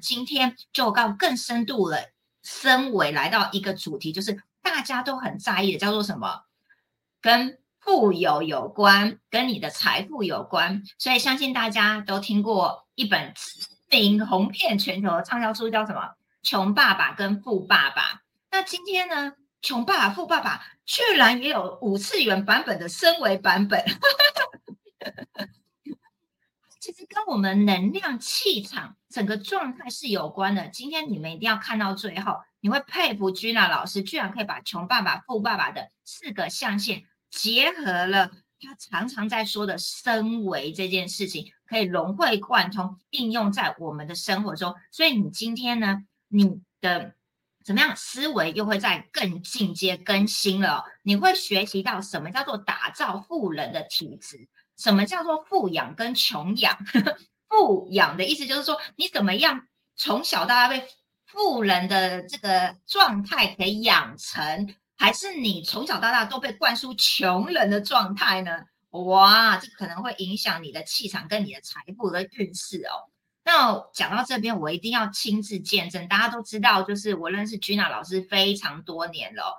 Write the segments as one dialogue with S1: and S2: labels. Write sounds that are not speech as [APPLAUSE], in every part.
S1: 今天就告更深度了，升维来到一个主题，就是大家都很在意的，叫做什么？跟富有有关，跟你的财富有关。所以相信大家都听过一本名红遍全球的畅销书，叫什么？《穷爸爸跟富爸爸》。那今天呢，《穷爸爸富爸爸》居然也有五次元版本的升维版本。其实跟我们能量气场整个状态是有关的。今天你们一定要看到最后，你会佩服 Gina 老师，居然可以把穷爸爸、富爸爸的四个象限结合了他常常在说的升维这件事情，可以融会贯通应用在我们的生活中。所以你今天呢，你的怎么样思维又会在更进阶更新了？你会学习到什么叫做打造富人的体质？什么叫做富养跟穷养？[LAUGHS] 富养的意思就是说，你怎么样从小到大被富人的这个状态给养成，还是你从小到大都被灌输穷人的状态呢？哇，这可能会影响你的气场跟你的财富的运势哦。那讲到这边，我一定要亲自见证。大家都知道，就是我认识 Gina 老师非常多年了。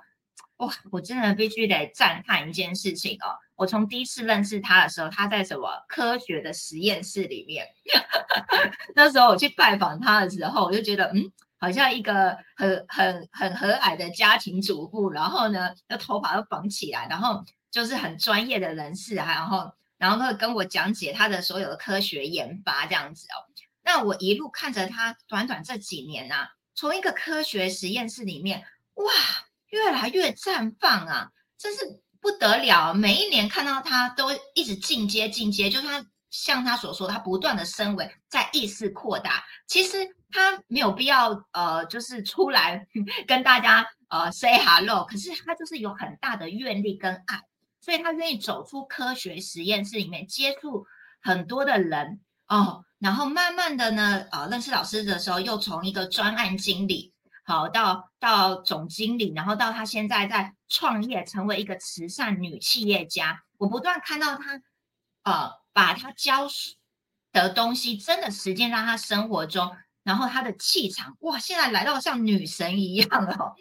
S1: 哇，我真的必须得赞叹一件事情哦！我从第一次认识他的时候，他在什么科学的实验室里面。[LAUGHS] 那时候我去拜访他的时候，我就觉得，嗯，好像一个很很很和蔼的家庭主妇。然后呢，那头发都绑起来，然后就是很专业的人士，然后然后呢跟我讲解他的所有的科学研发这样子哦。那我一路看着他，短短这几年啊，从一个科学实验室里面，哇！越来越绽放啊，真是不得了！每一年看到他都一直进阶进阶，就他像他所说，他不断的升维，在意识扩大。其实他没有必要呃，就是出来 [LAUGHS] 跟大家呃 say hello，可是他就是有很大的愿力跟爱，所以他愿意走出科学实验室里面，接触很多的人哦，然后慢慢的呢，呃，认识老师的时候，又从一个专案经理。好，到到总经理，然后到他现在在创业，成为一个慈善女企业家。我不断看到他，呃，把他教的东西真的实践到他生活中，然后他的气场，哇，现在来到像女神一样哦。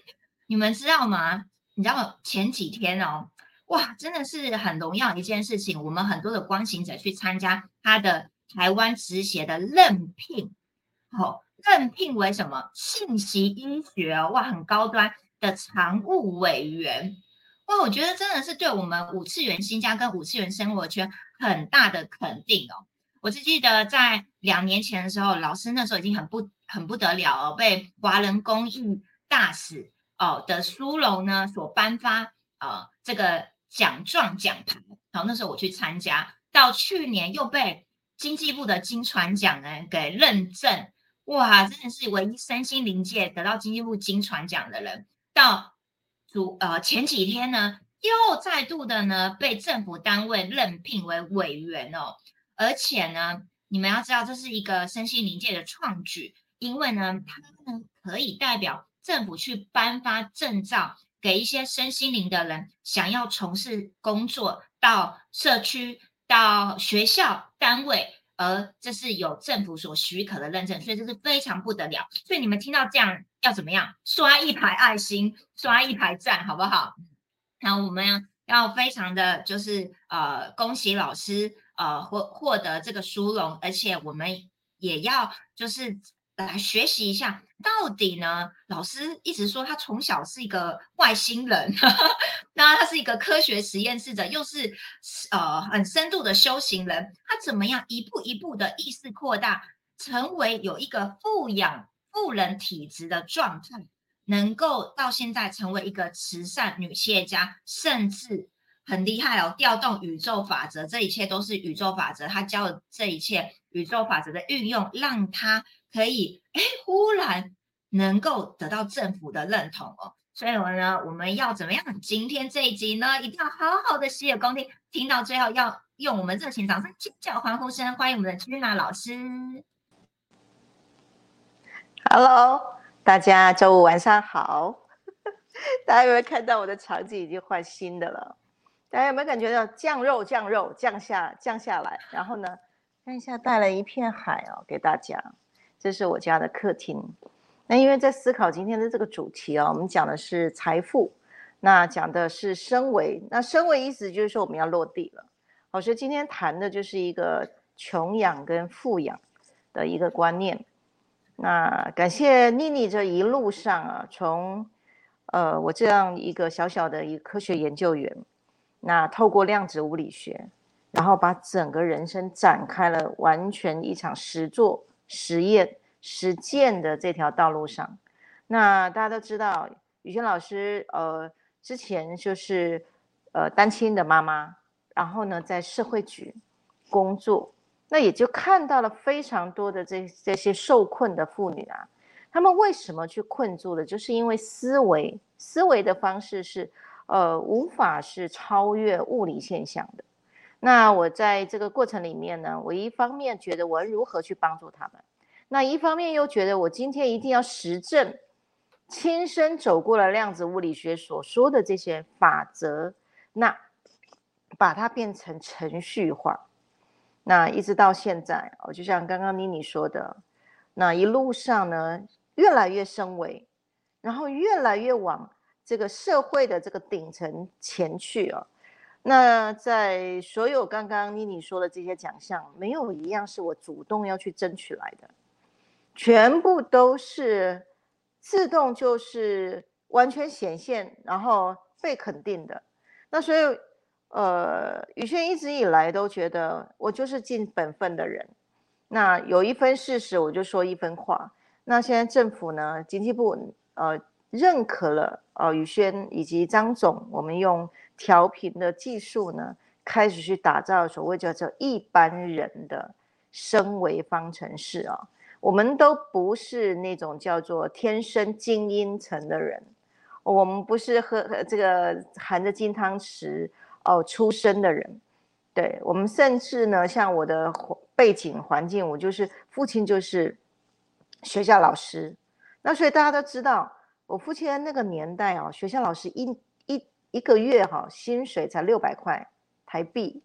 S1: 你们知道吗？你知道前几天哦，哇，真的是很荣耀一件事情。我们很多的光行者去参加他的台湾直协的任聘，好。任聘为什么信息医学哇很高端的常务委员哇，我觉得真的是对我们五次元新家跟五次元生活圈很大的肯定哦。我只记得在两年前的时候，老师那时候已经很不很不得了哦，被华人公益大使哦的殊荣呢所颁发呃这个奖状奖牌，然后那时候我去参加，到去年又被经济部的金传奖呢给认证。哇，真的是唯一身心灵界得到经济部金传奖的人。到主呃前几天呢，又再度的呢被政府单位任聘为委员哦。而且呢，你们要知道这是一个身心灵界的创举，因为呢，他呢可以代表政府去颁发证照给一些身心灵的人，想要从事工作到社区、到学校单位。而这是有政府所许可的认证，所以这是非常不得了。所以你们听到这样要怎么样？刷一排爱心，刷一排赞，好不好？那我们要非常的就是呃，恭喜老师呃获获得这个殊荣，而且我们也要就是。来学习一下，到底呢？老师一直说他从小是一个外星人，[LAUGHS] 那他是一个科学实验室的，又是呃很深度的修行人。他怎么样一步一步的意识扩大，成为有一个富养富人体质的状态，能够到现在成为一个慈善女企业家，甚至很厉害哦，调动宇宙法则，这一切都是宇宙法则。他教的这一切宇宙法则的运用，让他。可以，哎，忽然能够得到政府的认同哦，所以我呢，我们要怎么样？今天这一集呢，一定要好好的洗耳恭听，听到最后要用我们热情掌声、尖叫欢呼声，欢迎我们的 Gina 老师。
S2: Hello，大家周五晚上好。[LAUGHS] 大家有没有看到我的场景已经换新的了？大家有没有感觉到降肉、降肉、降下、降下来？然后呢，看一下带了一片海哦，给大家。这是我家的客厅。那因为在思考今天的这个主题啊，我们讲的是财富，那讲的是升维。那升维意思就是说我们要落地了。好，所以今天谈的就是一个穷养跟富养的一个观念。那感谢妮妮这一路上啊，从呃我这样一个小小的一个科学研究员，那透过量子物理学。然后把整个人生展开了完全一场实做实验实践的这条道路上，那大家都知道，宇轩老师呃之前就是呃单亲的妈妈，然后呢在社会局工作，那也就看到了非常多的这这些受困的妇女啊，她们为什么去困住了？就是因为思维思维的方式是呃无法是超越物理现象的。那我在这个过程里面呢，我一方面觉得我如何去帮助他们，那一方面又觉得我今天一定要实证，亲身走过了量子物理学所说的这些法则，那把它变成程序化，那一直到现在，哦，就像刚刚妮妮说的，那一路上呢，越来越升维，然后越来越往这个社会的这个顶层前去哦。那在所有刚刚妮妮说的这些奖项，没有一样是我主动要去争取来的，全部都是自动就是完全显现，然后被肯定的。那所以，呃，宇轩一直以来都觉得我就是尽本分的人。那有一分事实，我就说一分话。那现在政府呢，经济部呃认可了呃宇轩以及张总，我们用。调频的技术呢，开始去打造所谓叫做一般人的升维方程式啊。我们都不是那种叫做天生精英层的人，我们不是喝这个含着金汤匙哦出生的人。对我们甚至呢，像我的背景环境，我就是父亲就是学校老师，那所以大家都知道，我父亲那个年代啊，学校老师一。一一个月哈，薪水才六百块台币。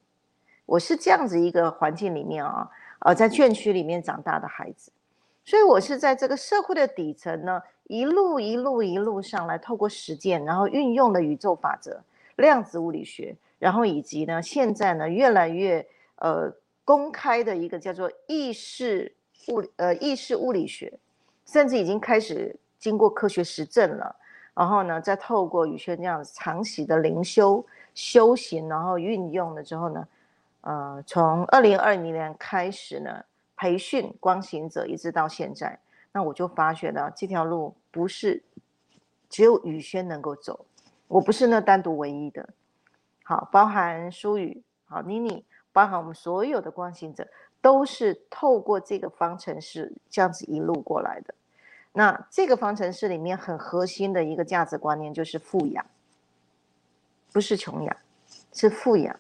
S2: 我是这样子一个环境里面啊，呃，在眷区里面长大的孩子，所以我是在这个社会的底层呢，一路一路一路上来，透过实践，然后运用了宇宙法则、量子物理学，然后以及呢，现在呢，越来越呃公开的一个叫做意识物呃意识物理学，甚至已经开始经过科学实证了。然后呢，再透过宇轩这样长期的灵修修行，然后运用了之后呢，呃，从二零二零年开始呢，培训光行者，一直到现在，那我就发觉到这条路不是只有宇轩能够走，我不是那单独唯一的，好，包含舒宇，好，妮妮，包含我们所有的光行者，都是透过这个方程式这样子一路过来的。那这个方程式里面很核心的一个价值观念就是富养，不是穷养，是富养。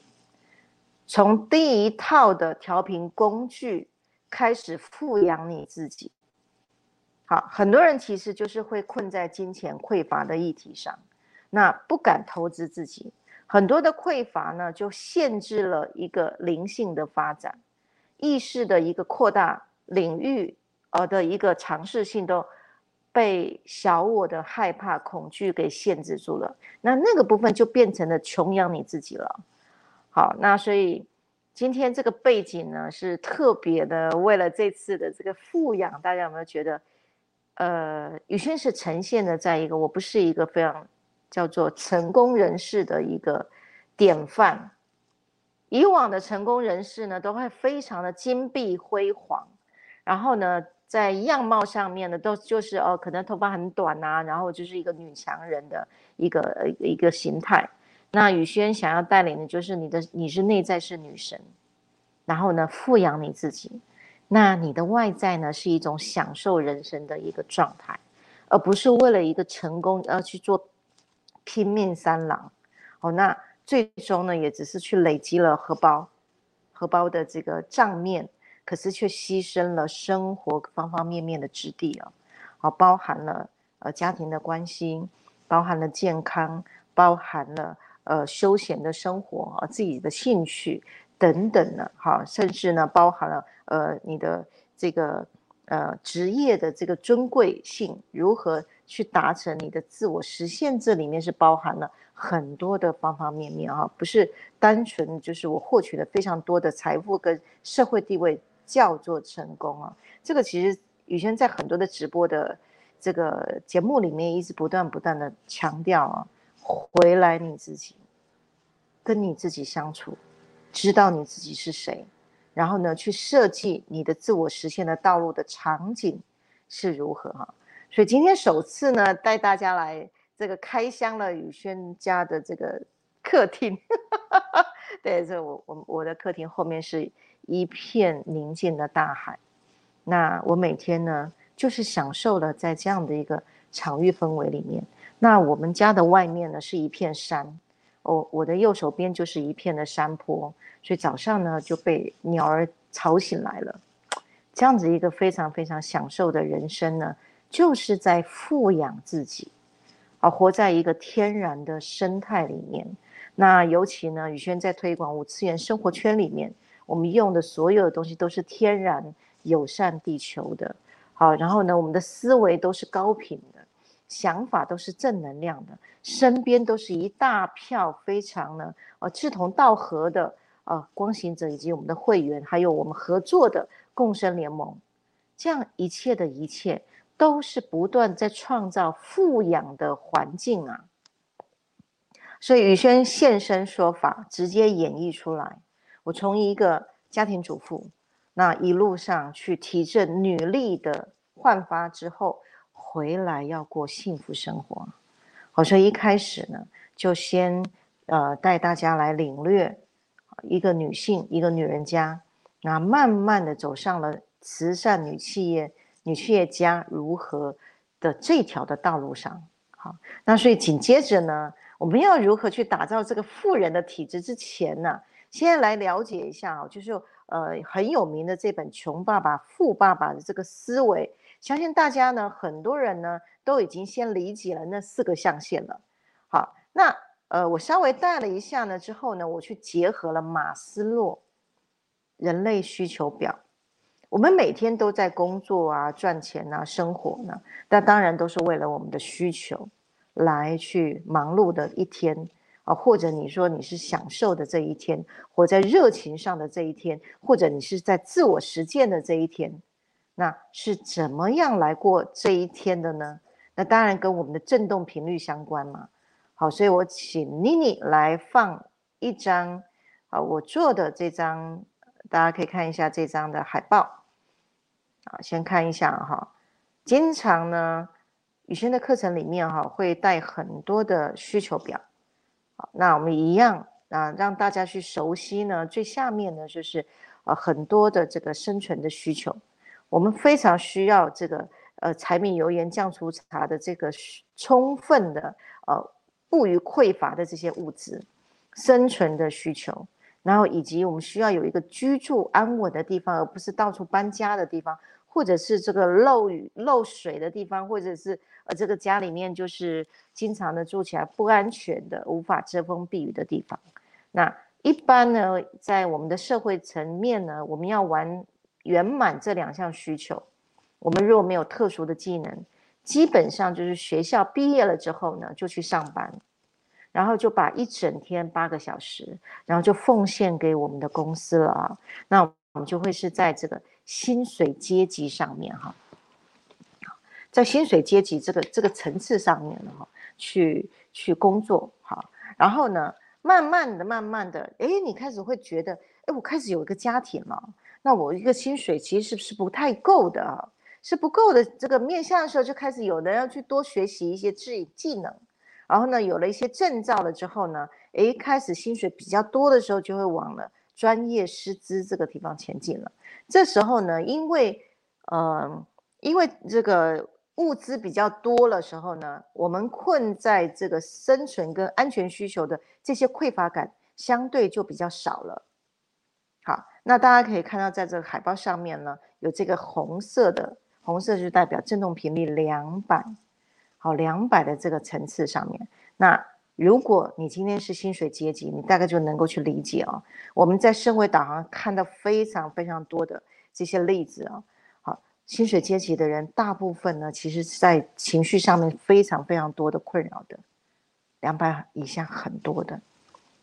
S2: 从第一套的调频工具开始富养你自己。好，很多人其实就是会困在金钱匮乏的议题上，那不敢投资自己，很多的匮乏呢就限制了一个灵性的发展，意识的一个扩大领域，呃的一个尝试性都。被小我的害怕、恐惧给限制住了，那那个部分就变成了穷养你自己了。好，那所以今天这个背景呢，是特别的，为了这次的这个富养，大家有没有觉得，呃，宇轩是呈现的在一个我不是一个非常叫做成功人士的一个典范。以往的成功人士呢，都会非常的金碧辉煌，然后呢。在样貌上面呢，都就是哦，可能头发很短呐，然后就是一个女强人的一个一个形态。那宇轩想要带领的就是你的，你是内在是女神，然后呢，富养你自己。那你的外在呢，是一种享受人生的一个状态，而不是为了一个成功而去做拼命三郎。哦，那最终呢，也只是去累积了荷包，荷包的这个账面。可是却牺牲了生活方方面面的质地啊，好，包含了呃家庭的关系，包含了健康，包含了呃休闲的生活啊，自己的兴趣等等的，哈，甚至呢包含了呃你的这个呃职业的这个尊贵性，如何去达成你的自我实现，这里面是包含了很多的方方面面啊，不是单纯就是我获取了非常多的财富跟社会地位叫做成功啊。这个其实宇轩在很多的直播的这个节目里面一直不断不断的强调啊，回来你自己，跟你自己相处，知道你自己是谁。然后呢，去设计你的自我实现的道路的场景是如何哈？所以今天首次呢，带大家来这个开箱了宇轩家的这个客厅。[LAUGHS] 对，这我我我的客厅后面是一片宁静的大海。那我每天呢，就是享受了在这样的一个场域氛围里面。那我们家的外面呢，是一片山。哦，我的右手边就是一片的山坡。所以早上呢就被鸟儿吵醒来了，这样子一个非常非常享受的人生呢，就是在富养自己，啊，活在一个天然的生态里面。那尤其呢，宇轩在推广五次元生活圈里面，我们用的所有的东西都是天然友善地球的，好，然后呢，我们的思维都是高频的，想法都是正能量的，身边都是一大票非常呢，呃，志同道合的。啊，光行者以及我们的会员，还有我们合作的共生联盟，这样一切的一切，都是不断在创造富养的环境啊。所以宇轩现身说法，直接演绎出来。我从一个家庭主妇，那一路上去提振女力的焕发之后，回来要过幸福生活。好，所以一开始呢，就先呃带大家来领略。一个女性，一个女人家，那慢慢的走上了慈善女企业、女企业家如何的这条的道路上。好，那所以紧接着呢，我们要如何去打造这个富人的体质之前呢，先来了解一下啊，就是呃很有名的这本《穷爸爸富爸爸》的这个思维，相信大家呢，很多人呢都已经先理解了那四个象限了。好，那。呃，我稍微带了一下呢，之后呢，我去结合了马斯洛人类需求表。我们每天都在工作啊、赚钱啊、生活呢，那当然都是为了我们的需求来去忙碌的一天啊，或者你说你是享受的这一天，活在热情上的这一天，或者你是在自我实践的这一天，那是怎么样来过这一天的呢？那当然跟我们的振动频率相关嘛。好，所以我请妮妮来放一张啊，我做的这张，大家可以看一下这张的海报。啊，先看一下哈，经常呢，雨轩的课程里面哈会带很多的需求表。好，那我们一样啊，让大家去熟悉呢，最下面呢就是呃很多的这个生存的需求，我们非常需要这个呃柴米油盐酱醋茶的这个充分的呃。不于匮乏的这些物质，生存的需求，然后以及我们需要有一个居住安稳的地方，而不是到处搬家的地方，或者是这个漏雨漏水的地方，或者是呃这个家里面就是经常的住起来不安全的、无法遮风避雨的地方。那一般呢，在我们的社会层面呢，我们要完圆满这两项需求，我们如果没有特殊的技能。基本上就是学校毕业了之后呢，就去上班，然后就把一整天八个小时，然后就奉献给我们的公司了啊。那我们就会是在这个薪水阶级上面哈，在薪水阶级这个这个层次上面了哈，去去工作哈。然后呢，慢慢的、慢慢的，哎，你开始会觉得，哎，我开始有一个家庭了，那我一个薪水其实是不是不太够的啊。是不够的，这个面向的时候就开始有人要去多学习一些技技能，然后呢，有了一些证照了之后呢，诶，开始薪水比较多的时候，就会往了专业师资这个地方前进了。这时候呢，因为，呃，因为这个物资比较多的时候呢，我们困在这个生存跟安全需求的这些匮乏感相对就比较少了。那大家可以看到，在这个海报上面呢，有这个红色的。红色就代表振动频率两百，好，两百的这个层次上面。那如果你今天是薪水阶级，你大概就能够去理解哦。我们在升维导航看到非常非常多的这些例子啊，好，薪水阶级的人，大部分呢，其实是在情绪上面非常非常多的困扰的，两百以下很多的。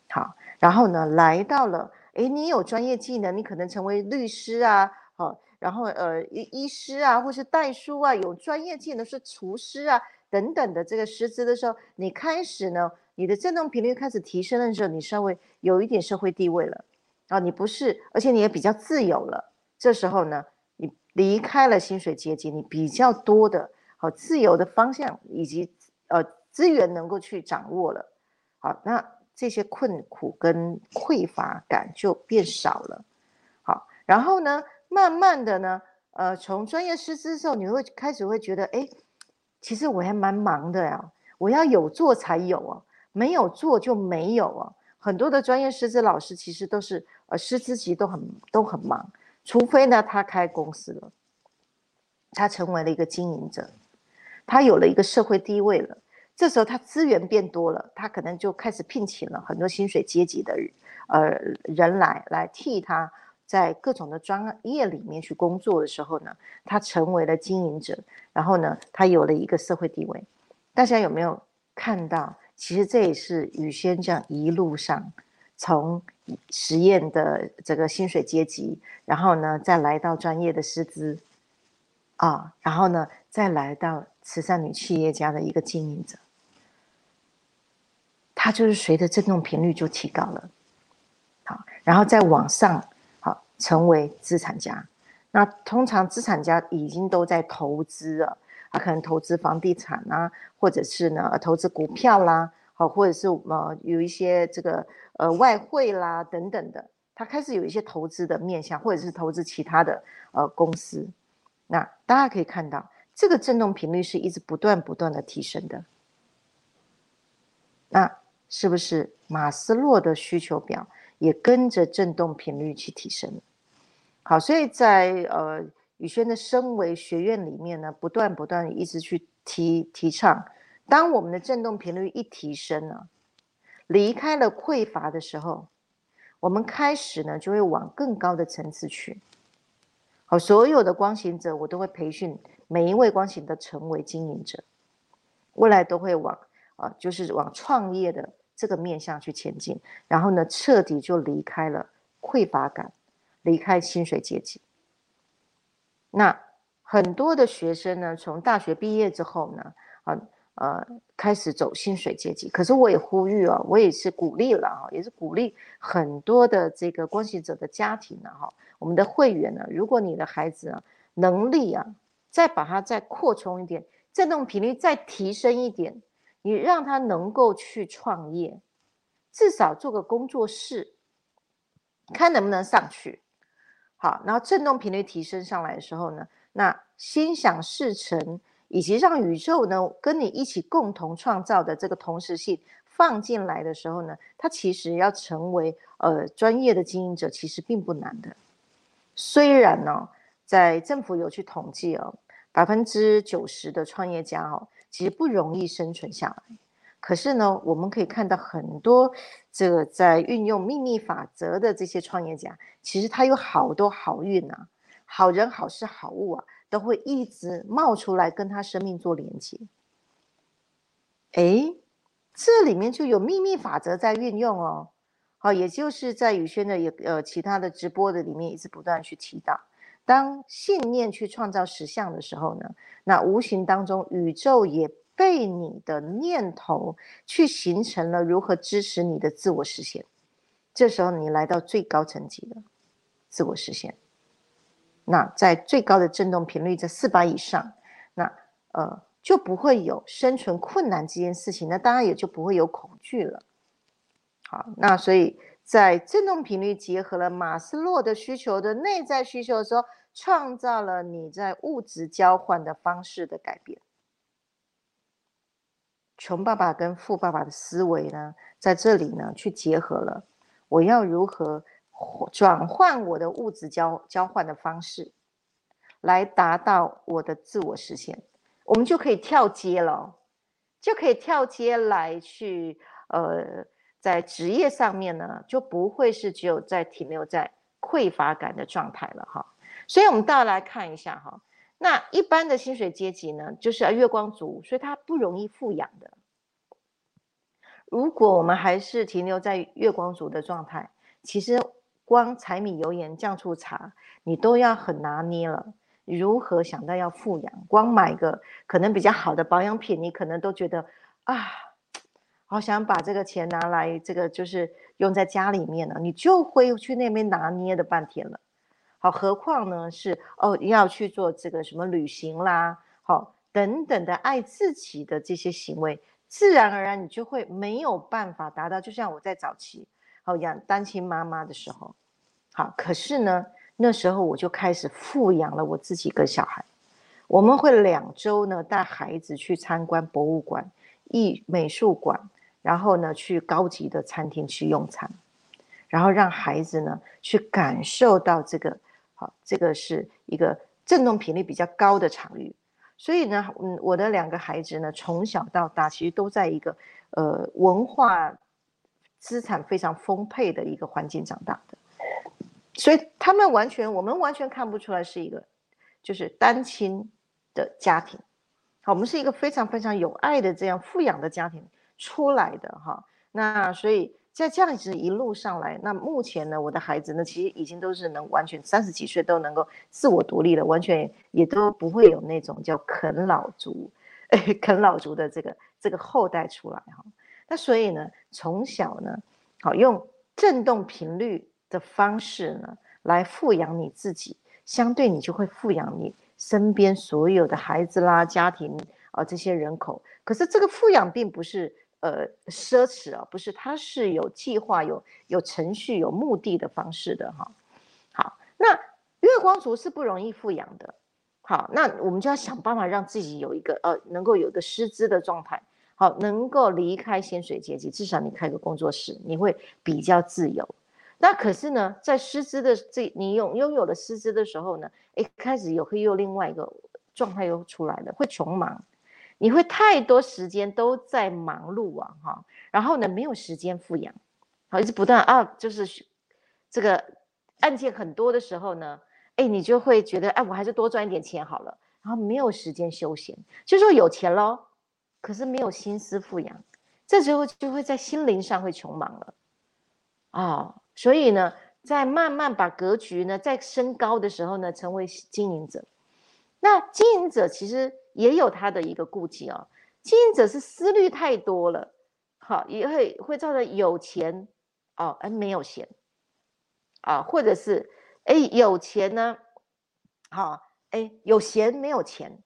S2: 好，然后呢，来到了，哎，你有专业技能，你可能成为律师啊，好，然后呃，医医师啊，或是代书啊，有专业技能是厨师啊等等的这个师资的时候，你开始呢，你的振动频率开始提升的时候，你稍微有一点社会地位了，啊，你不是，而且你也比较自由了，这时候呢。你离开了薪水阶级，你比较多的好自由的方向以及呃资源能够去掌握了，好，那这些困苦跟匮乏感就变少了，好，然后呢，慢慢的呢，呃，从专业师资时候，你会开始会觉得，哎，其实我还蛮忙的呀，我要有做才有啊，没有做就没有啊，很多的专业师资老师其实都是呃师资级都很都很忙。除非呢，他开公司了，他成为了一个经营者，他有了一个社会地位了，这时候他资源变多了，他可能就开始聘请了很多薪水阶级的呃人来来替他在各种的专业里面去工作的时候呢，他成为了经营者，然后呢，他有了一个社会地位。大家有没有看到？其实这也是宇轩这样一路上。从实验的这个薪水阶级，然后呢，再来到专业的师资，啊，然后呢，再来到慈善女企业家的一个经营者，它就是随着振动频率就提高了，好，然后再往上，好，成为资产家。那通常资产家已经都在投资了，他可能投资房地产啊，或者是呢，投资股票啦。好，或者是呃有一些这个呃外汇啦等等的，他开始有一些投资的面向，或者是投资其他的呃公司。那大家可以看到，这个振动频率是一直不断不断的提升的。那是不是马斯洛的需求表也跟着振动频率去提升？好，所以在呃宇轩的升维学院里面呢，不断不断一直去提提倡。当我们的振动频率一提升呢，离开了匮乏的时候，我们开始呢就会往更高的层次去。好，所有的光行者，我都会培训每一位光行的成为经营者，未来都会往啊，就是往创业的这个面向去前进。然后呢，彻底就离开了匮乏感，离开薪水阶级。那很多的学生呢，从大学毕业之后呢，啊。呃，开始走薪水阶级，可是我也呼吁啊，我也是鼓励了哈，也是鼓励很多的这个关系者的家庭呢哈，我们的会员呢，如果你的孩子啊能力啊，再把它再扩充一点，振动频率再提升一点，你让他能够去创业，至少做个工作室，看能不能上去。好，然后振动频率提升上来的时候呢，那心想事成。以及让宇宙呢跟你一起共同创造的这个同时性放进来的时候呢，他其实要成为呃专业的经营者，其实并不难的。虽然呢，在政府有去统计哦，百分之九十的创业家哦，其实不容易生存下来。可是呢，我们可以看到很多这个在运用秘密法则的这些创业家，其实他有好多好运啊，好人好事好物啊。都会一直冒出来跟他生命做连接，哎，这里面就有秘密法则在运用哦。好，也就是在宇轩的也呃其他的直播的里面一直不断去提到，当信念去创造实相的时候呢，那无形当中宇宙也被你的念头去形成了如何支持你的自我实现。这时候你来到最高层级的，自我实现。那在最高的振动频率在四百以上，那呃就不会有生存困难这件事情，那当然也就不会有恐惧了。好，那所以在振动频率结合了马斯洛的需求的内在需求的时候，创造了你在物质交换的方式的改变。穷爸爸跟富爸爸的思维呢，在这里呢去结合了，我要如何？转换我的物质交交换的方式，来达到我的自我实现，我们就可以跳阶了，就可以跳阶来去呃，在职业上面呢，就不会是只有在停留在匮乏感的状态了哈。所以，我们大家来看一下哈，那一般的薪水阶级呢，就是月光族，所以他不容易富养的。如果我们还是停留在月光族的状态，其实光柴米油盐酱醋茶，你都要很拿捏了。如何想到要富养？光买个可能比较好的保养品，你可能都觉得啊，好想把这个钱拿来，这个就是用在家里面了，你就会去那边拿捏的半天了。好，何况呢是哦要去做这个什么旅行啦，好等等的爱自己的这些行为。自然而然，你就会没有办法达到。就像我在早期，好养单亲妈妈的时候，好，可是呢，那时候我就开始富养了我自己跟小孩。我们会两周呢带孩子去参观博物馆、艺美术馆，然后呢去高级的餐厅去用餐，然后让孩子呢去感受到这个，好，这个是一个振动频率比较高的场域。所以呢，嗯，我的两个孩子呢，从小到大其实都在一个呃文化资产非常丰沛的一个环境长大的，所以他们完全，我们完全看不出来是一个就是单亲的家庭，好，我们是一个非常非常有爱的这样富养的家庭出来的哈，那所以。在这样子一路上来，那目前呢，我的孩子呢，其实已经都是能完全三十几岁都能够自我独立了，完全也都不会有那种叫啃老族，[LAUGHS] 啃老族的这个这个后代出来哈。那所以呢，从小呢，好用振动频率的方式呢，来富养你自己，相对你就会富养你身边所有的孩子啦、家庭啊这些人口。可是这个富养并不是。呃，奢侈啊，不是，它是有计划、有有程序、有目的的方式的哈。好，那月光族是不容易富养的。好，那我们就要想办法让自己有一个呃，能够有一个师资的状态，好，能够离开薪水阶级，至少你开个工作室，你会比较自由。那可是呢，在师资的这你拥拥有了师资的时候呢，一开始有会又另外一个状态又出来了，会穷忙。你会太多时间都在忙碌啊，哈，然后呢，没有时间富养，好，一直不断啊，就是这个案件很多的时候呢，哎，你就会觉得，哎，我还是多赚一点钱好了，然后没有时间休闲，就说有钱喽，可是没有心思富养，这时候就会在心灵上会穷忙了，啊，所以呢，在慢慢把格局呢在升高的时候呢，成为经营者，那经营者其实。也有他的一个顾忌哦，经营者是思虑太多了，好，也会会造成有钱哦，而没有闲，啊，或者是哎有钱呢，好，哎有闲没有钱，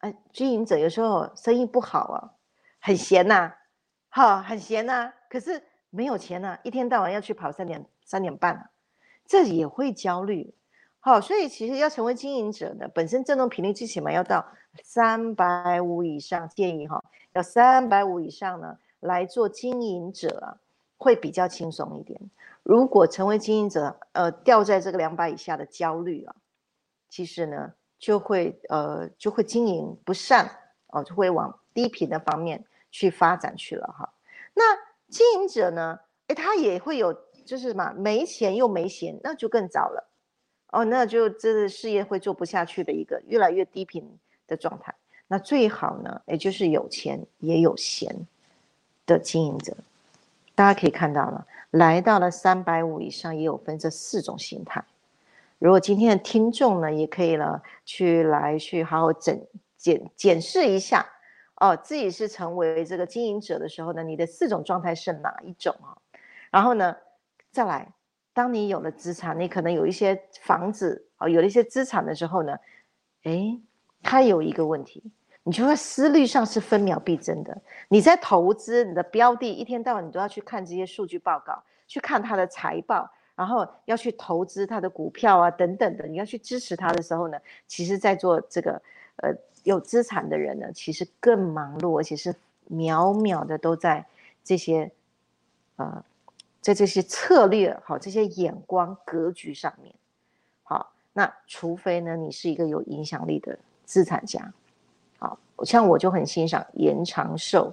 S2: 哎，经营者有时候生意不好啊，很闲呐，好，很闲呐，可是没有钱呐，一天到晚要去跑三点三点半，这也会焦虑。好，所以其实要成为经营者呢，本身振动频率最起码要到三百五以上，建议哈，要三百五以上呢来做经营者啊，会比较轻松一点。如果成为经营者，呃，掉在这个两百以下的焦虑啊，其实呢就会呃就会经营不善哦，就会往低频的方面去发展去了哈。那经营者呢，诶，他也会有就是什么没钱又没闲，那就更糟了。哦，那就这个事业会做不下去的一个越来越低频的状态。那最好呢，也就是有钱也有闲的经营者。大家可以看到了，来到了三百五以上，也有分这四种形态。如果今天的听众呢，也可以呢，去来去好好检检检视一下哦，自己是成为这个经营者的时候呢，你的四种状态是哪一种啊？然后呢，再来。当你有了资产，你可能有一些房子啊，有了一些资产的时候呢，哎，它有一个问题，你就会思虑上是分秒必争的。你在投资你的标的，一天到晚你都要去看这些数据报告，去看它的财报，然后要去投资它的股票啊等等的，你要去支持它的时候呢，其实，在做这个呃有资产的人呢，其实更忙碌，而且是秒秒的都在这些呃。在这些策略好，这些眼光格局上面，好，那除非呢，你是一个有影响力的资产家，好，像我就很欣赏严长寿，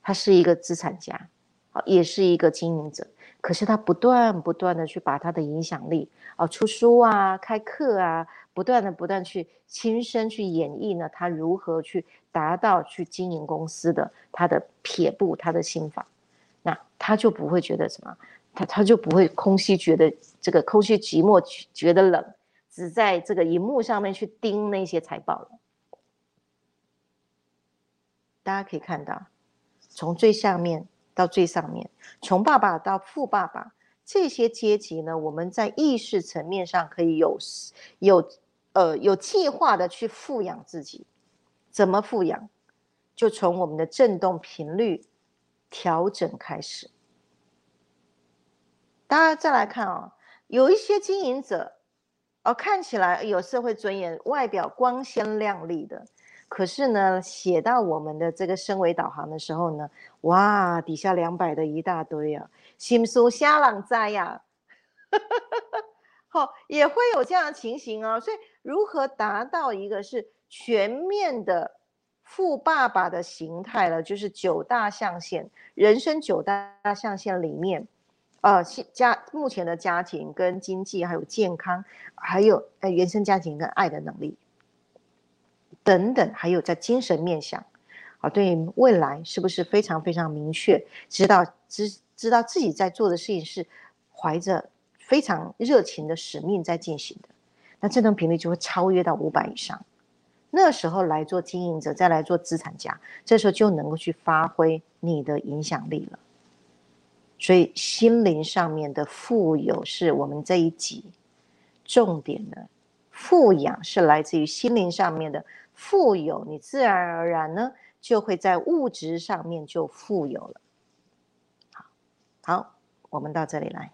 S2: 他是一个资产家，好，也是一个经营者，可是他不断不断的去把他的影响力，啊，出书啊，开课啊，不断的不断去亲身去演绎呢，他如何去达到去经营公司的他的撇步，他的心法，那他就不会觉得什么，他他就不会空虚，觉得这个空虚寂寞，觉得冷，只在这个荧幕上面去盯那些财报了。大家可以看到，从最下面到最上面，穷爸爸到富爸爸。这些阶级呢，我们在意识层面上可以有有呃有计划的去富养自己，怎么富养？就从我们的振动频率调整开始。大家再来看啊，有一些经营者哦，看起来有社会尊严，外表光鲜亮丽的，可是呢，写到我们的这个升维导航的时候呢，哇，底下两百的一大堆啊。心书瞎朗在呀，哈 [LAUGHS] 好，也会有这样的情形哦。所以，如何达到一个是全面的富爸爸的形态呢？就是九大象限，人生九大象限里面，呃，家目前的家庭跟经济，还有健康，还有呃原生家庭跟爱的能力等等，还有在精神面向，啊，对未来是不是非常非常明确，知道知。知道自己在做的事情是怀着非常热情的使命在进行的，那振动频率就会超越到五百以上。那时候来做经营者，再来做资产家，这时候就能够去发挥你的影响力了。所以心灵上面的富有是我们这一集重点的富养，是来自于心灵上面的富有，你自然而然呢就会在物质上面就富有了。好，我们到这里来，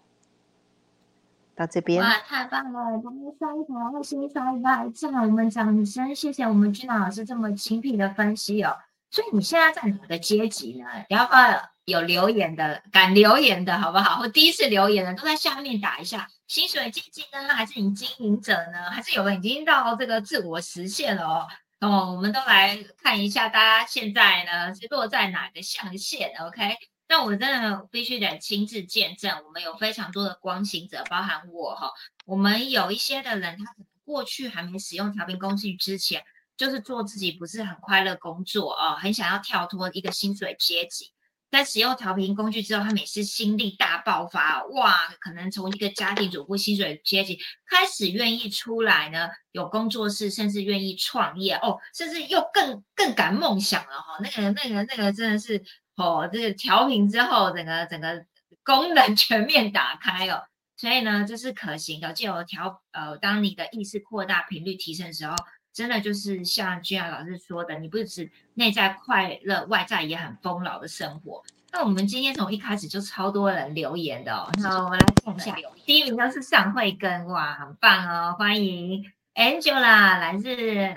S2: 到这边。
S1: 哇，太棒了！帮们刷一排爱心，刷一排赞，我们掌声，谢谢我们君老师这么精辟的分析哦。所以你现在在哪个阶级呢？要不要有留言的，敢留言的好不好？或第一次留言的都在下面打一下。薪水阶级呢？还是你经营者呢？还是有人已经到这个自我实现了哦？哦，我们都来看一下，大家现在呢是落在哪个象限？OK。但我真的必须得亲自见证，我们有非常多的光行者，包含我哈。我们有一些的人，他可能过去还没使用调频工具之前，就是做自己不是很快乐工作哦，很想要跳脱一个薪水阶级。在使用调频工具之后，他每次心力大爆发，哇，可能从一个家庭主妇薪水阶级开始愿意出来呢，有工作室，甚至愿意创业哦，甚至又更更敢梦想了哈。那个那个那个真的是。哦，这个调频之后，整个整个功能 [LAUGHS] 全面打开哦，所以呢，这是可行的。就有调呃，当你的意识扩大、频率提升的时候，真的就是像君雅老师说的，你不止内在快乐，外在也很丰饶的生活。那我们今天从一开始就超多人留言的哦，那我们来看一下，第一名就是尚慧根，哇，很棒哦，欢迎 Angela 来自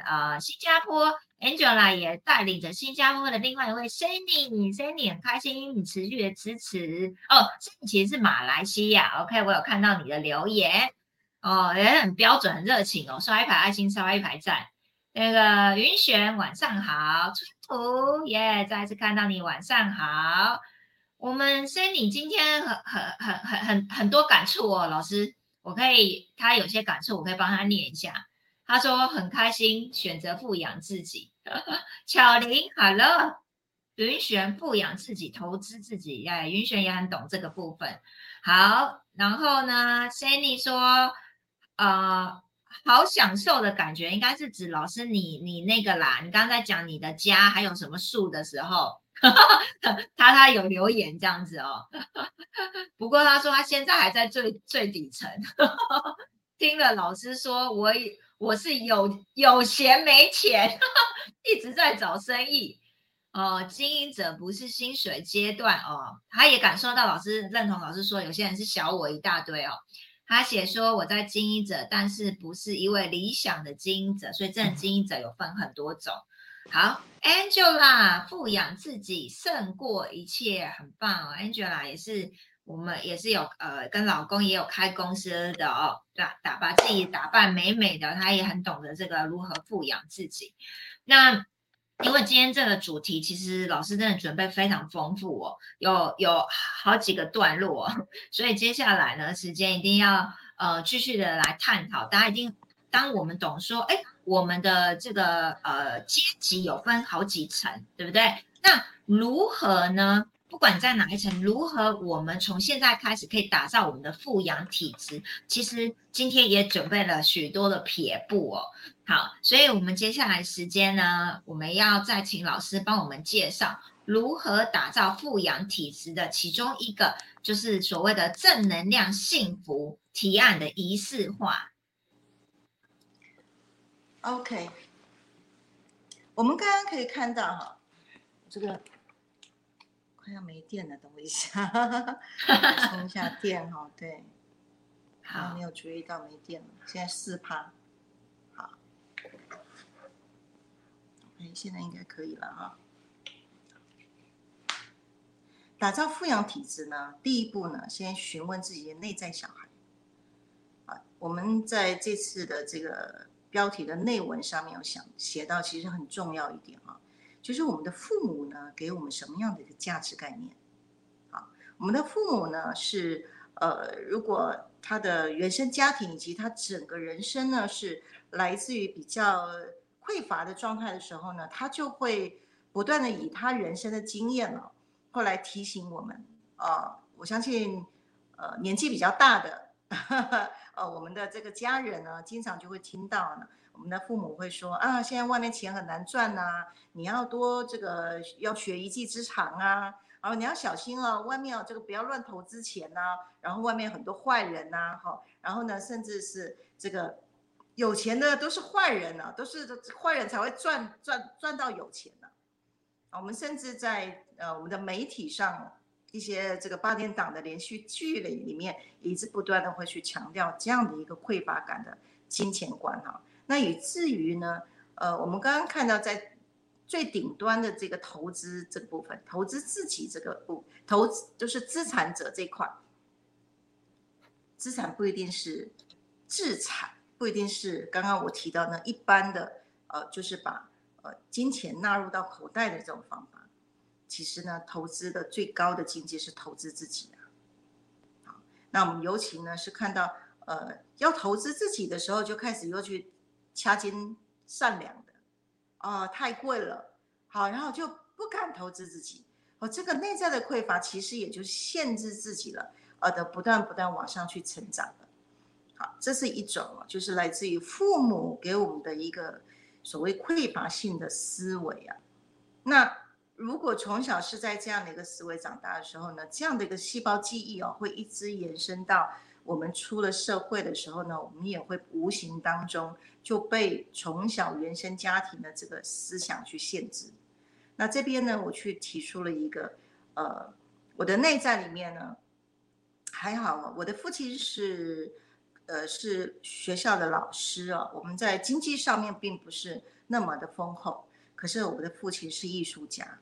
S1: 呃新加坡。Angela 也带领着新加坡的另外一位 Sunny，Sunny 很开心你持续的支持哦。Sunny 其实是马来西亚，OK，我有看到你的留言哦，也很标准、很热情哦，刷一排爱心，刷一排赞。那个云璇晚上好，春图耶，再次看到你晚上好。我们 Sunny 今天很很很很很很多感触哦，老师，我可以他有些感触，我可以帮他念一下。他说很开心选择富养自己，巧玲，Hello，，云璇富养自己，投资自己，哎，云璇也很懂这个部分。好，然后呢，Sandy 说，呃，好享受的感觉，应该是指老师你你那个啦，你刚才讲你的家还有什么树的时候，[LAUGHS] 他他有留言这样子哦。不过他说他现在还在最最底层，[LAUGHS] 听了老师说，我。我是有有钱没钱，一直在找生意哦。经营者不是薪水阶段哦，他也感受到老师认同老师说，有些人是小我一大堆哦。他写说我在经营者，但是不是一位理想的经营者，所以这种经营者有分很多种。好，Angela 富养自己胜过一切，很棒哦。Angela 也是。我们也是有呃，跟老公也有开公司的哦，打打把自己打扮美美的，他也很懂得这个如何富养自己。那因为今天这个主题，其实老师真的准备非常丰富哦，有有好几个段落，[LAUGHS] 所以接下来呢，时间一定要呃继续的来探讨。大家一定。当我们懂说，哎，我们的这个呃阶级有分好几层，对不对？那如何呢？不管在哪一层，如何我们从现在开始可以打造我们的富阳体质？其实今天也准备了许多的撇步哦。好，所以我们接下来时间呢，我们要再请老师帮我们介绍如何打造富阳体质的其中一个，就是所谓的正能量幸福提案的仪式化。
S2: OK，我们刚刚可以看到哈，这个。快要没电了，等我一下，充一下电哈。对，
S1: 好，
S2: 没有注意到没电了，现在四趴。好，OK，现在应该可以了哈。打造富养体质呢，第一步呢，先询问自己的内在小孩。啊，我们在这次的这个标题的内文上面有想写到，其实很重要一点啊。就是我们的父母呢，给我们什么样的一个价值概念？啊，我们的父母呢是呃，如果他的原生家庭以及他整个人生呢是来自于比较匮乏的状态的时候呢，他就会不断的以他人生的经验呢，后来提醒我们。啊，我相信呃年纪比较大的，[LAUGHS] 呃我们的这个家人呢，经常就会听到呢。我们的父母会说啊，现在外面钱很难赚呐，你要多这个要学一技之长啊，然后你要小心哦，外面哦这个不要乱投资钱呐，然后外面很多坏人呐，哈，然后呢，甚至是这个有钱的都是坏人啊，都是坏人才会赚赚赚到有钱呢。我们甚至在呃我们的媒体上一些这个八点档的连续剧里里面，一直不断的会去强调这样的一个匮乏感的金钱观哈。那以至于呢，呃，我们刚刚看到在最顶端的这个投资这个部分，投资自己这个部，投资就是资产者这块，资产不一定是资产，不一定是刚刚我提到那一般的，呃，就是把呃金钱纳入到口袋的这种方法。其实呢，投资的最高的境界是投资自己啊。好，那我们尤其呢是看到，呃，要投资自己的时候，就开始又去。掐金善良的，啊，太贵了，好，然后就不敢投资自己，哦，这个内在的匮乏其实也就限制自己了，呃的不断不断往上去成长了，好，这是一种，就是来自于父母给我们的一个所谓匮乏性的思维啊。那如果从小是在这样的一个思维长大的时候呢，这样的一个细胞记忆哦，会一直延伸到。我们出了社会的时候呢，我们也会无形当中就被从小原生家庭的这个思想去限制。那这边呢，我去提出了一个，呃，我的内在里面呢，还好，我的父亲是，呃，是学校的老师啊。我们在经济上面并不是那么的丰厚，可是我的父亲是艺术家，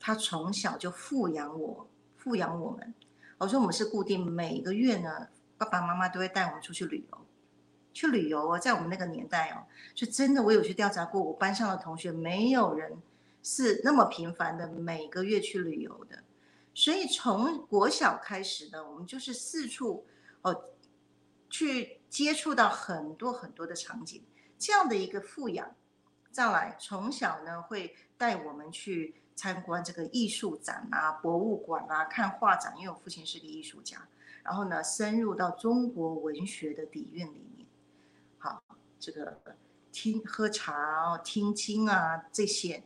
S2: 他从小就富养我，富养我们。我说我们是固定每个月呢。爸爸妈妈都会带我们出去旅游，去旅游哦，在我们那个年代哦，就真的我有去调查过，我班上的同学没有人是那么频繁的每个月去旅游的，所以从国小开始呢，我们就是四处哦去接触到很多很多的场景，这样的一个富养，再来从小呢会带我们去参观这个艺术展啊、博物馆啊、看画展，因为我父亲是个艺术家。然后呢，深入到中国文学的底蕴里面，好，这个听喝茶、听经啊，这些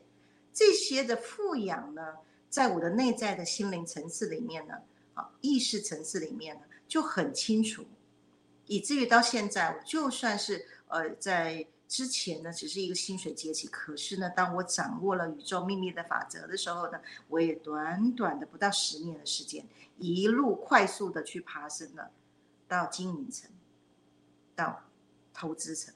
S2: 这些的富养呢，在我的内在的心灵层次里面呢，啊，意识层次里面呢，就很清楚，以至于到现在，我就算是呃在。之前呢，只是一个薪水阶级，可是呢，当我掌握了宇宙秘密的法则的时候呢，我也短短的不到十年的时间，一路快速的去爬升了，到经营层，到投资层。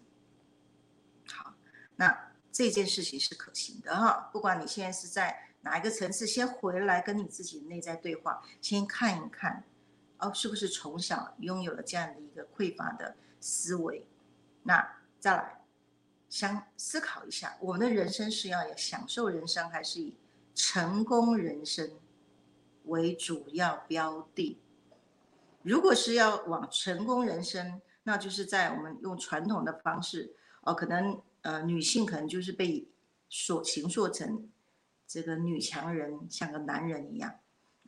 S2: 好，那这件事情是可行的哈，不管你现在是在哪一个层次，先回来跟你自己的内在对话，先看一看，哦，是不是从小拥有了这样的一个匮乏的思维？那再来。想思考一下，我们的人生是要享受人生，还是以成功人生为主要标的？如果是要往成功人生那就是在我们用传统的方式，哦，可能呃女性可能就是被塑形塑成这个女强人，像个男人一样。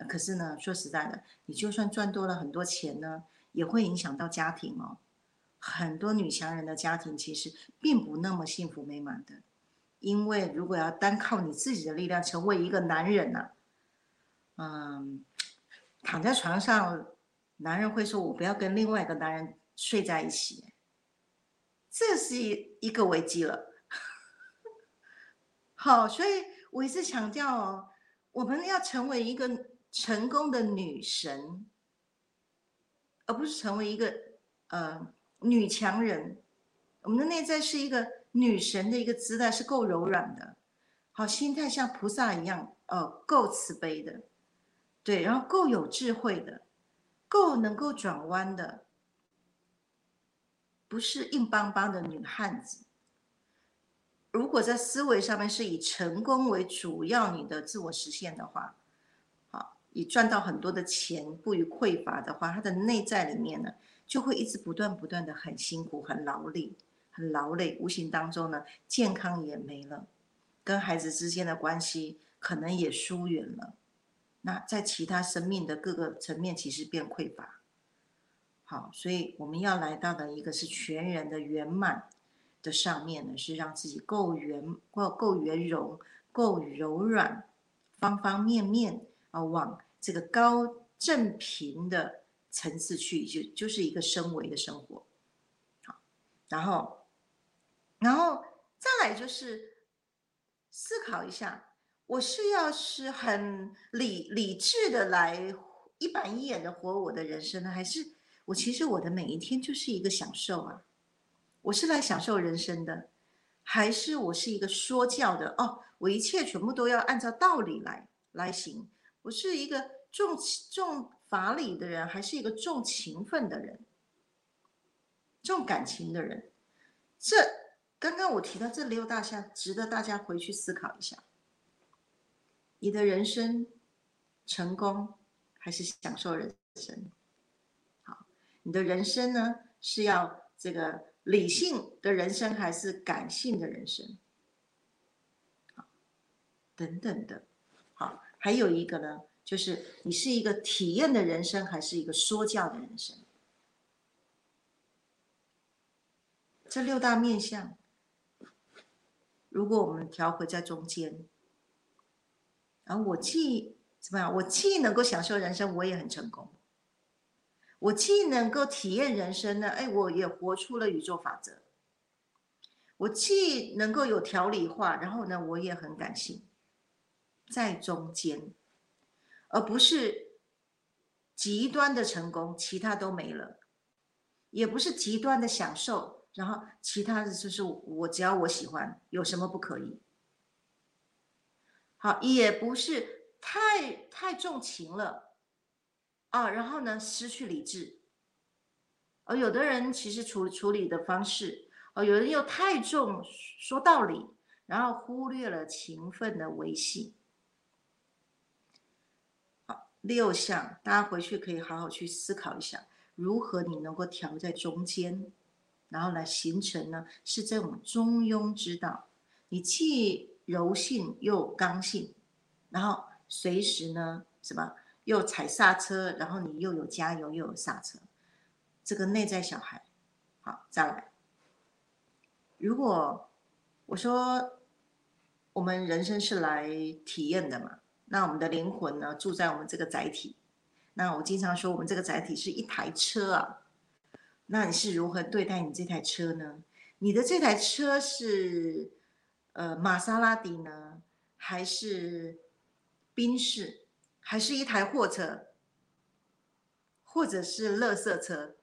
S2: 可是呢，说实在的，你就算赚多了很多钱呢，也会影响到家庭哦。很多女强人的家庭其实并不那么幸福美满的，因为如果要单靠你自己的力量成为一个男人呢，嗯，躺在床上，男人会说：“我不要跟另外一个男人睡在一起。”这是一一个危机了。[LAUGHS] 好，所以我一直强调哦，我们要成为一个成功的女神，而不是成为一个呃。女强人，我们的内在是一个女神的一个姿态，是够柔软的，好，心态像菩萨一样，呃，够慈悲的，对，然后够有智慧的，够能够转弯的，不是硬邦邦的女汉子。如果在思维上面是以成功为主要你的自我实现的话，好，以赚到很多的钱不予匮乏的话，它的内在里面呢？就会一直不断不断的很辛苦、很劳力、很劳累，无形当中呢，健康也没了，跟孩子之间的关系可能也疏远了。那在其他生命的各个层面，其实变匮乏。好，所以我们要来到的一个是全人的圆满的上面呢，是让自己够圆、够够圆融、够柔软，方方面面啊，往这个高正平的。层次去就就是一个升维的生活，好，然后，然后再来就是思考一下，我是要是很理理智的来一板一眼的活我的人生呢，还是我其实我的每一天就是一个享受啊？我是来享受人生的，还是我是一个说教的？哦，我一切全部都要按照道理来来行，我是一个重重。法理的人，还是一个重情分的人，重感情的人。这刚刚我提到这六大项，值得大家回去思考一下。你的人生成功还是享受人生？好，你的人生呢，是要这个理性的人生，还是感性的人生？好，等等的。好，还有一个呢。就是你是一个体验的人生，还是一个说教的人生？这六大面相，如果我们调回在中间，然后我既怎么样？我既能够享受人生，我也很成功；我既能够体验人生呢，哎，我也活出了宇宙法则；我既能够有条理化，然后呢，我也很感性，在中间。而不是极端的成功，其他都没了；也不是极端的享受，然后其他的就是我只要我喜欢，有什么不可以？好，也不是太太重情了啊，然后呢失去理智。而有的人其实处处理的方式，哦，有人又太重说道理，然后忽略了情分的维系。六项，大家回去可以好好去思考一下，如何你能够调在中间，然后来形成呢？是这种中庸之道。你既柔性又刚性，然后随时呢，什么又踩刹车，然后你又有加油又有刹车，这个内在小孩。好，再来。如果我说我们人生是来体验的嘛？那我们的灵魂呢，住在我们这个载体。那我经常说，我们这个载体是一台车啊。那你是如何对待你这台车呢？你的这台车是呃玛莎拉蒂呢，还是宾士，还是一台货车，或者是垃圾车、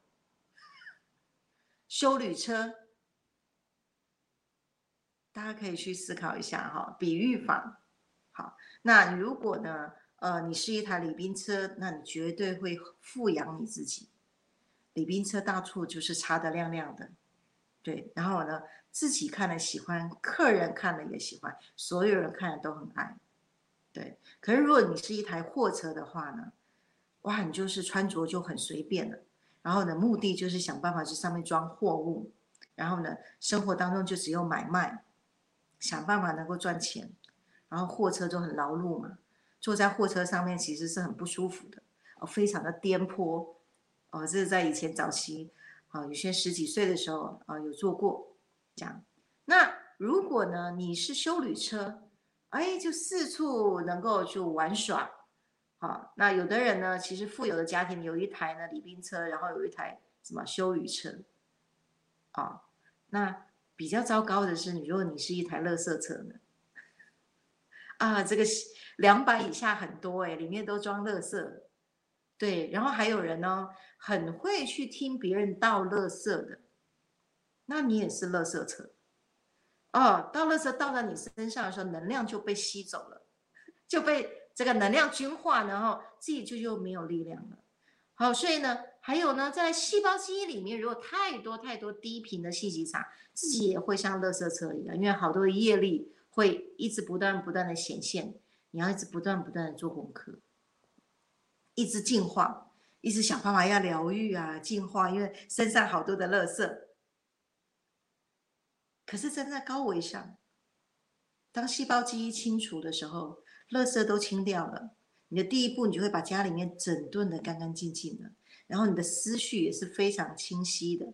S2: 修旅车？大家可以去思考一下哈，比喻法。好，那如果呢？呃，你是一台礼宾车，那你绝对会富养你自己。礼宾车到处就是擦得亮亮的，对。然后呢，自己看了喜欢，客人看了也喜欢，所有人看了都很爱，对。可是如果你是一台货车的话呢？哇，你就是穿着就很随便了，然后呢，目的就是想办法去上面装货物，然后呢，生活当中就只有买卖，想办法能够赚钱，然后货车就很劳碌嘛，坐在货车上面其实是很不舒服的，哦，非常的颠簸，哦，这是在以前早期，啊，有些十几岁的时候啊有坐过，这样。那如果呢你是修旅车，哎，就四处能够去玩耍。好，那有的人呢，其实富有的家庭有一台呢礼宾车，然后有一台什么修旅车，啊，那比较糟糕的是，你如果你是一台垃圾车呢，啊，这个两百以下很多哎，里面都装垃圾，对，然后还有人呢，很会去听别人倒垃圾的，那你也是垃圾车，哦，倒垃圾倒在你身上的时候，能量就被吸走了，就被。这个能量均化，然后自己就又没有力量了。好，所以呢，还有呢，在细胞记忆里面，如果太多太多低频的信息场，自己也会像垃圾车一样，因为好多的业力会一直不断不断的显现，你要一直不断不断的做功课，一直进化，一直想办法要疗愈啊，进化，因为身上好多的垃圾。可是站在高维上，当细胞记忆清除的时候。垃圾都清掉了，你的第一步，你就会把家里面整顿的干干净净的，然后你的思绪也是非常清晰的。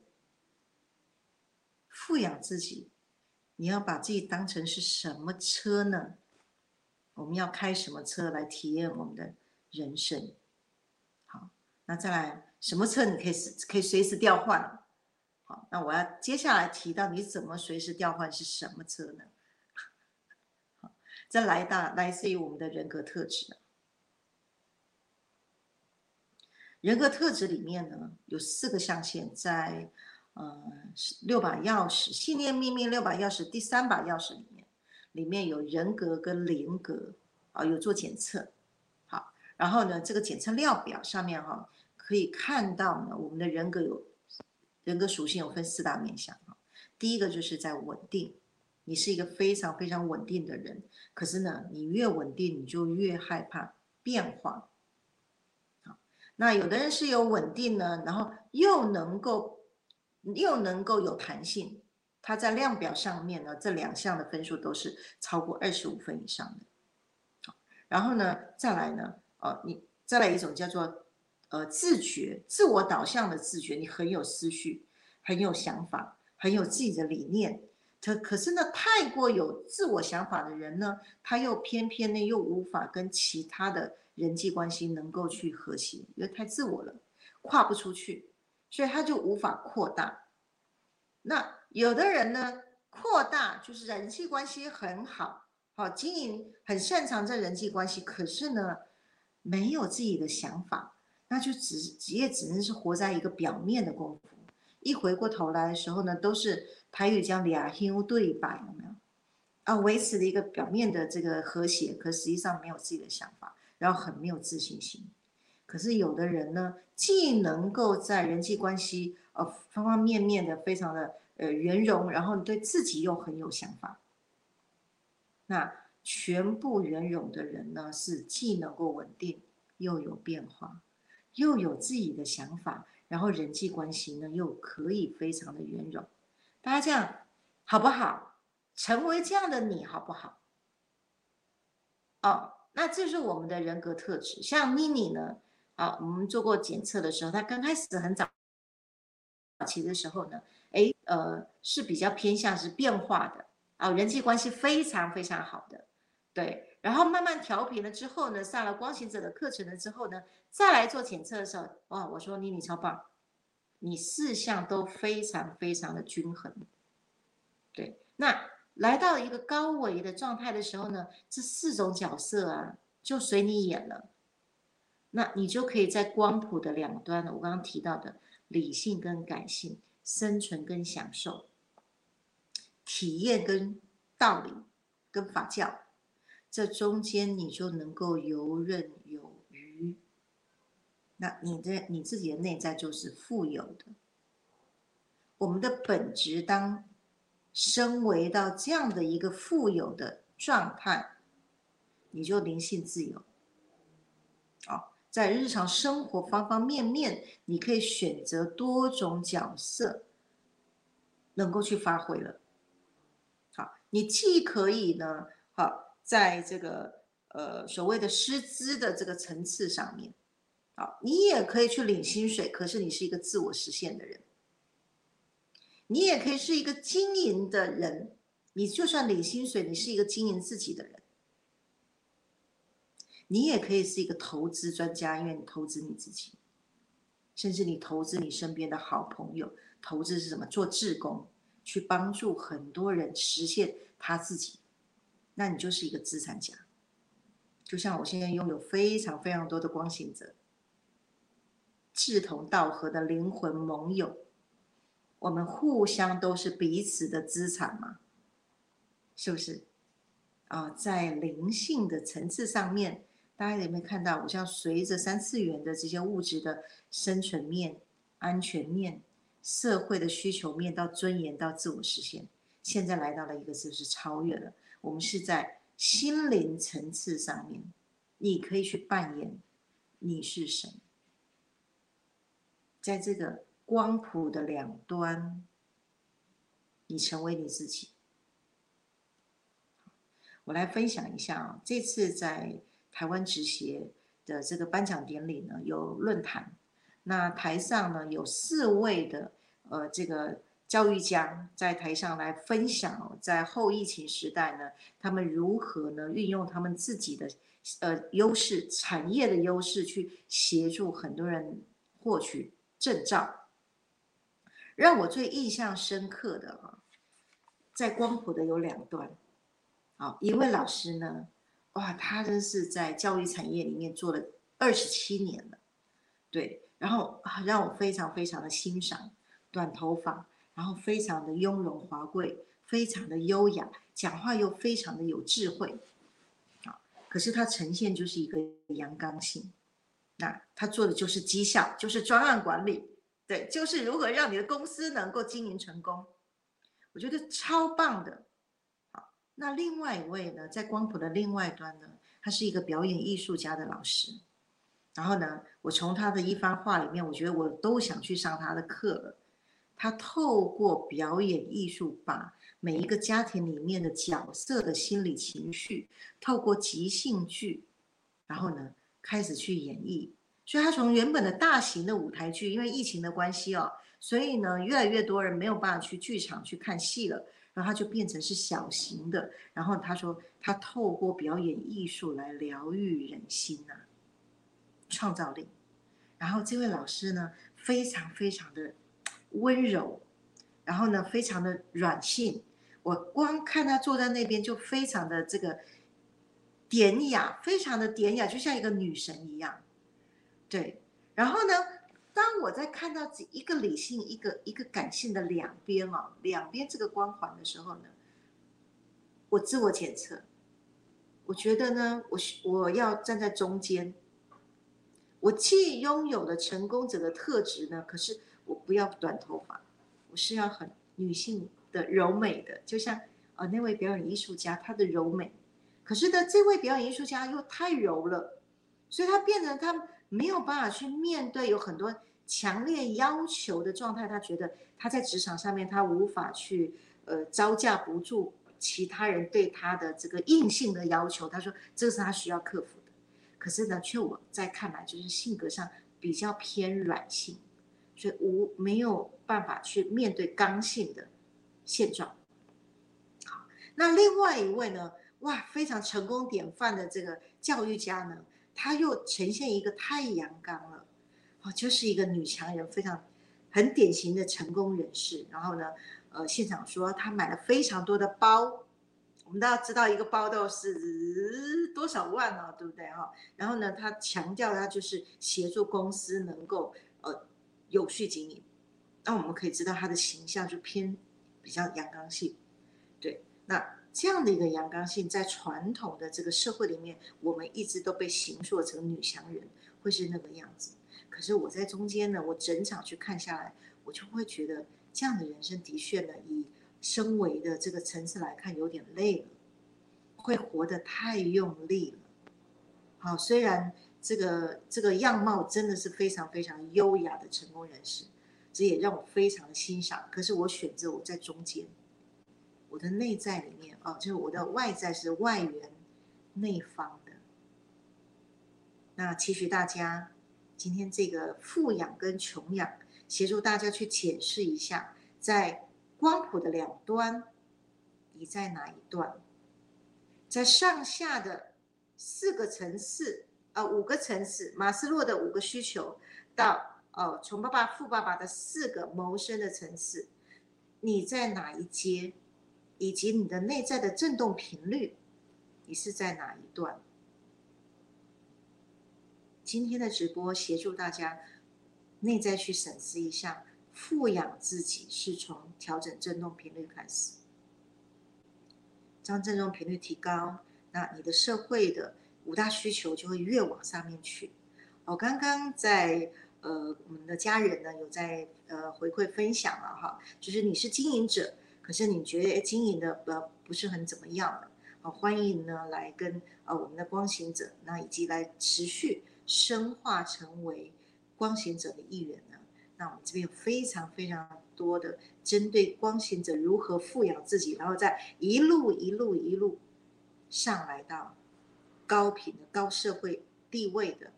S2: 富养自己，你要把自己当成是什么车呢？我们要开什么车来体验我们的人生？好，那再来，什么车你可以可以随时调换？好，那我要接下来提到你怎么随时调换是什么车呢？好这来大来自于我们的人格特质。人格特质里面呢，有四个象限，在呃六把钥匙信念秘密六把钥匙第三把钥匙里面，里面有人格跟灵格啊，有做检测。好，然后呢，这个检测量表上面哈，可以看到呢，我们的人格有人格属性有分四大面向哈，第一个就是在稳定。你是一个非常非常稳定的人，可是呢，你越稳定，你就越害怕变化。好，那有的人是有稳定呢，然后又能够又能够有弹性，他在量表上面呢，这两项的分数都是超过二十五分以上的。好，然后呢，再来呢，呃，你再来一种叫做呃自觉、自我导向的自觉，你很有思绪，很有想法，很有自己的理念。可可是呢，太过有自我想法的人呢，他又偏偏呢又无法跟其他的人际关系能够去和谐，因为太自我了，跨不出去，所以他就无法扩大。那有的人呢，扩大就是人际关系很好，好经营，很擅长这人际关系，可是呢，没有自己的想法，那就只也只能是活在一个表面的功夫。一回过头来的时候呢，都是台语讲俩兄对白，有没有？啊，维持了一个表面的这个和谐，可实际上没有自己的想法，然后很没有自信心。可是有的人呢，既能够在人际关系呃方方面面的非常的呃圆融，然后你对自己又很有想法。那全部圆融的人呢，是既能够稳定，又有变化，又有自己的想法。然后人际关系呢，又可以非常的圆融，大家这样好不好？成为这样的你好不好？哦，那这是我们的人格特质。像妮妮呢，啊，我们做过检测的时候，他刚开始很早期的时候呢，哎，呃，是比较偏向是变化的啊，人际关系非常非常好的，对。然后慢慢调平了之后呢，上了光行者的课程了之后呢，再来做检测的时候，哇，我说妮妮超棒，你四项都非常非常的均衡。对，那来到一个高维的状态的时候呢，这四种角色啊就随你演了，那你就可以在光谱的两端，我刚刚提到的理性跟感性，生存跟享受，体验跟道理跟法教。这中间你就能够游刃有余，那你的你自己的内在就是富有的。我们的本质当升维到这样的一个富有的状态，你就灵性自由。在日常生活方方面面，你可以选择多种角色，能够去发挥了。好，你既可以呢，好，在这个呃所谓的师资的这个层次上面，好，你也可以去领薪水，可是你是一个自我实现的人。你也可以是一个经营的人，你就算领薪水，你是一个经营自己的人。你也可以是一个投资专家，因为你投资你自己，甚至你投资你身边的好朋友。投资是什么？做志工，去帮助很多人实现他自己，那你就是一个资产家。就像我现在拥有非常非常多的光行者，志同道合的灵魂盟友，我们互相都是彼此的资产嘛，是不是？啊，在灵性的层次上面。大家有没有看到？我像随着三次元的这些物质的生存面、安全面、社会的需求面，到尊严，到自我实现，现在来到了一个就是超越了。我们是在心灵层次上面，你可以去扮演你是神，在这个光谱的两端，你成为你自己。我来分享一下啊，这次在。台湾职协的这个颁奖典礼呢，有论坛，那台上呢有四位的呃这个教育家在台上来分享，在后疫情时代呢，他们如何呢运用他们自己的呃优势、产业的优势去协助很多人获取证照。让我最印象深刻的啊，在光谱的有两段，好，一位老师呢。哇，他真是在教育产业里面做了二十七年了，对，然后让我非常非常的欣赏，短头发，然后非常的雍容华贵，非常的优雅，讲话又非常的有智慧，啊，可是他呈现就是一个阳刚性，那他做的就是绩效，就是专案管理，对，就是如何让你的公司能够经营成功，我觉得超棒的。那另外一位呢，在光谱的另外端呢，他是一个表演艺术家的老师。然后呢，我从他的一番话里面，我觉得我都想去上他的课了。他透过表演艺术，把每一个家庭里面的角色的心理情绪，透过即兴剧，然后呢，开始去演绎。所以他从原本的大型的舞台剧，因为疫情的关系哦，所以呢，越来越多人没有办法去剧场去看戏了。然后他就变成是小型的，然后他说他透过表演艺术来疗愈人心呐，创造力。然后这位老师呢，非常非常的温柔，然后呢，非常的软性。我光看他坐在那边就非常的这个典雅，非常的典雅，就像一个女神一样。对，然后呢？当我在看到这一个理性、一个一个感性的两边啊，两边这个光环的时候呢，我自我检测，我觉得呢，我我要站在中间。我既拥有了成功者的特质呢，可是我不要短头发，我是要很女性的柔美的，就像呃那位表演艺术家她的柔美，可是呢，这位表演艺术家又太柔了，所以他变成他没有办法去面对有很多。强烈要求的状态，他觉得他在职场上面他无法去呃招架不住其他人对他的这个硬性的要求。他说这是他需要克服的。可是呢，却我在看来就是性格上比较偏软性，所以无没有办法去面对刚性的现状。好，那另外一位呢，哇，非常成功典范的这个教育家呢，他又呈现一个太阳刚了。就是一个女强人，非常很典型的成功人士。然后呢，呃，现场说她买了非常多的包，我们都要知道一个包都是多少万呢，对不对哈？然后呢，她强调她就是协助公司能够呃有序经营。那我们可以知道她的形象就偏比较阳刚性，对。那这样的一个阳刚性，在传统的这个社会里面，我们一直都被形塑成女强人会是那个样子。可是我在中间呢，我整场去看下来，我就会觉得这样的人生的确呢，以身为的这个层次来看，有点累了，会活得太用力了。好，虽然这个这个样貌真的是非常非常优雅的成功人士，这也让我非常的欣赏。可是我选择我在中间，我的内在里面啊，就是我的外在是外圆内方的。那期许大家今天这个富养跟穷养，协助大家去检视一下，在光谱的两端，你在哪一段？在上下的四个层次。呃，五个层次，马斯洛的五个需求，到哦，穷爸爸、富爸爸的四个谋生的层次，你在哪一阶？以及你的内在的振动频率，你是在哪一段？今天的直播协助大家内在去审视一下，富养自己是从调整振动频率开始，将振动频率提高，那你的社会的。五大需求就会越往上面去。我刚刚在呃我们的家人呢有在呃回馈分享了哈，就是你是经营者，可是你觉得经营的呃不是很怎么样了，啊欢迎呢来跟呃我们的光行者，那以及来持续深化成为光行者的一员呢。那我们这边有非常非常多的针对光行者如何富养自己，然后再一路一路一路上来到。高频的高社会地位的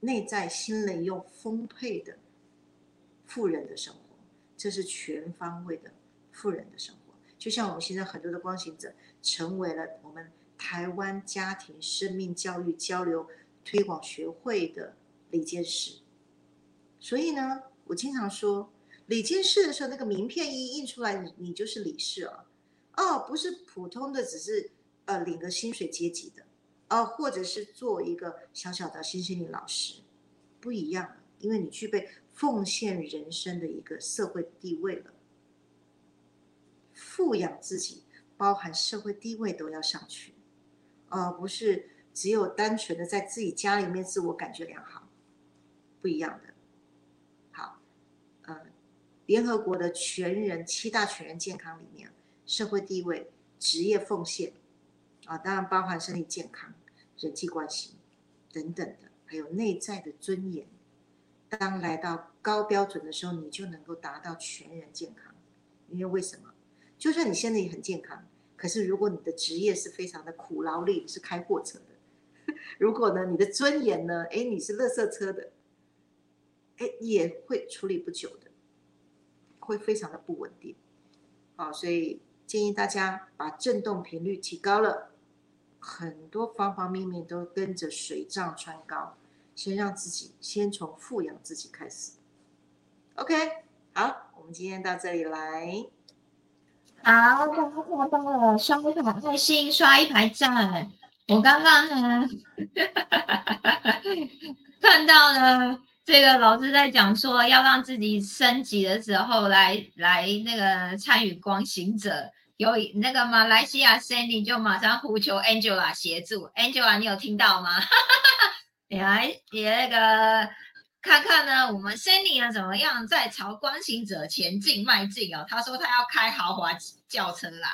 S2: 内在心灵又丰沛的富人的生活，这是全方位的富人的生活。就像我们现在很多的光行者，成为了我们台湾家庭生命教育交流推广学会的理监事。所以呢，我经常说，理监事的时候，那个名片一印出来，你你就是理事了。哦，不是普通的，只是呃领个薪水阶级的。哦，或者是做一个小小的新心灵老师，不一样，因为你具备奉献人生的一个社会地位了。富养自己，包含社会地位都要上去，而不是只有单纯的在自己家里面自我感觉良好，不一样的。好，呃，联合国的全人七大全人健康里面，社会地位、职业奉献，啊，当然包含身体健康。人际关系等等的，还有内在的尊严。当来到高标准的时候，你就能够达到全人健康。因为为什么？就算你现在也很健康，可是如果你的职业是非常的苦劳力，是开货车的；如果呢，你的尊严呢，哎，你是垃圾车的，哎，也会处理不久的，会非常的不稳定。好，所以建议大家把振动频率提高了。很多方方面面都跟着水涨船高，先让自己先从富养自己开始。OK，好，我们今天到这里来。
S1: 好，大家看到了，刷一排爱心，刷一排赞。我刚刚呢，看到了这个老师在讲说，要让自己升级的时候，来来那个参与光行者。有那个马来西亚 Sandy 就马上呼求 Angela 协助，Angela 你有听到吗？[LAUGHS] 你来你那个看看呢，我们 Sandy 呢怎么样在朝光行者前进迈进哦？他说他要开豪华轿车啦，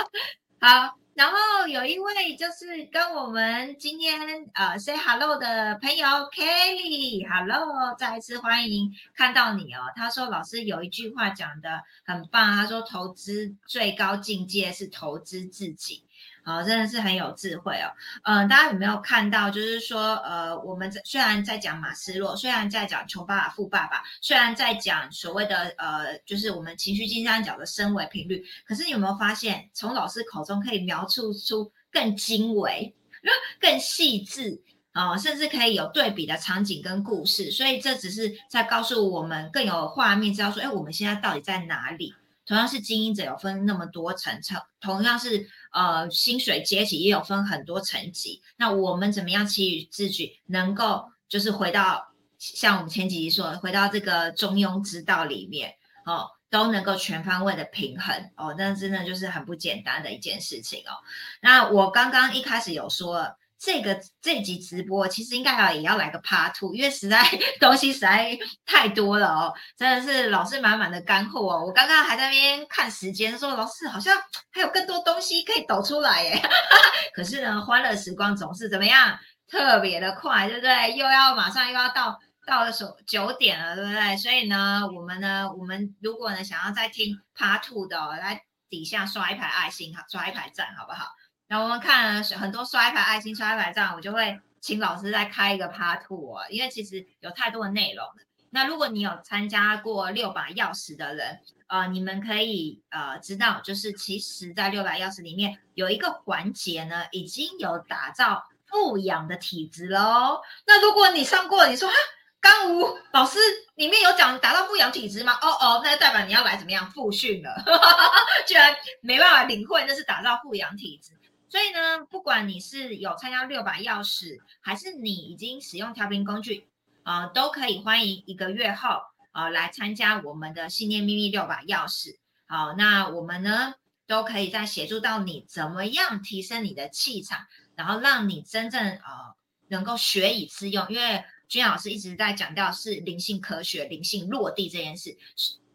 S1: [LAUGHS] 好。然后有一位就是跟我们今天呃 say hello 的朋友 Kelly，hello，再一次欢迎看到你哦。他说老师有一句话讲的很棒，他说投资最高境界是投资自己。好，真的是很有智慧哦。嗯，大家有没有看到？就是说，呃，我们虽然在讲马斯洛，虽然在讲穷爸爸富爸爸，虽然在讲所谓的呃，就是我们情绪金三角的升维频率，可是你有没有发现，从老师口中可以描述出更精微、[LAUGHS] 更细致啊，甚至可以有对比的场景跟故事。所以这只是在告诉我们更有画面，知道说，哎，我们现在到底在哪里？同样是经营者，有分那么多层层；同样是呃薪水阶级，也有分很多层级。那我们怎么样给予自己，能够就是回到像我们前几集说，回到这个中庸之道里面，哦，都能够全方位的平衡哦，那真的就是很不简单的一件事情哦。那我刚刚一开始有说。这个这集直播其实应该要也要来个 Part Two，因为实在 [LAUGHS] 东西实在太多了哦，真的是老师满满的干货哦。我刚刚还在那边看时间，说老师好像还有更多东西可以抖出来耶。[LAUGHS] 可是呢，欢乐时光总是怎么样特别的快，对不对？又要马上又要到到了九九点了，对不对？所以呢，我们呢，我们如果呢想要再听 Part Two 的，来底下刷一排爱心，好，刷一排赞，好不好？然后我们看很多刷牌爱心、刷一排赞，我就会请老师再开一个 Part 哦，因为其实有太多的内容。那如果你有参加过六把钥匙的人，呃，你们可以呃知道，就是其实在六把钥匙里面有一个环节呢，已经有打造富养的体质喽。那如果你上过，你说啊，刚吴老师里面有讲达到富养体质吗？哦哦，那就代表你要来怎么样复训了，[LAUGHS] 居然没办法领会那是打造富养体质。所以呢，不管你是有参加六把钥匙，还是你已经使用调频工具。啊，都可以欢迎一个月后啊来参加我们的信念秘密六把钥匙。好，那我们呢都可以再协助到你怎么样提升你的气场，然后让你真正呃能够学以致用。因为君老师一直在强调是灵性科学、灵性落地这件事。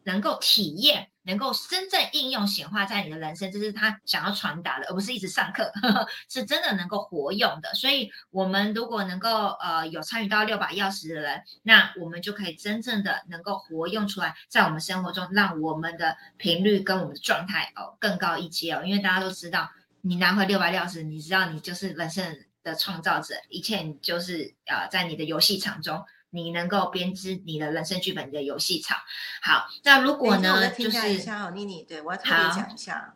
S1: 能够体验，能够真正应用显化在你的人生，这是他想要传达的，而不是一直上课，呵 [LAUGHS] 呵是真的能够活用的。所以，我们如果能够呃有参与到六把钥匙的人，那我们就可以真正的能够活用出来，在我们生活中，让我们的频率跟我们的状态哦更高一阶哦。因为大家都知道，你拿回六把钥匙，你知道你就是人生的创造者，一切就是呃在你的游戏场中。你能够编织你的人生剧本的游戏场。好，那如果呢？就是
S2: 一下哦，妮妮，对我要特别讲一下。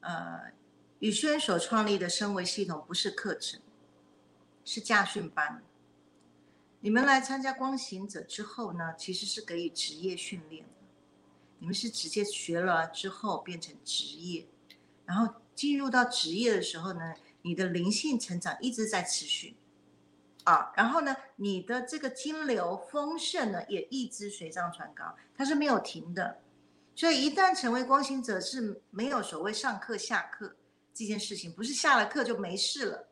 S2: 呃，宇轩所创立的升维系统不是课程，是驾训班。你们来参加光行者之后呢，其实是给予职业训练的。你们是直接学了之后变成职业，然后进入到职业的时候呢，你的灵性成长一直在持续。啊，然后呢，你的这个金流丰盛呢，也一直水涨船高，它是没有停的。所以一旦成为光行者，是没有所谓上课下课这件事情，不是下了课就没事了。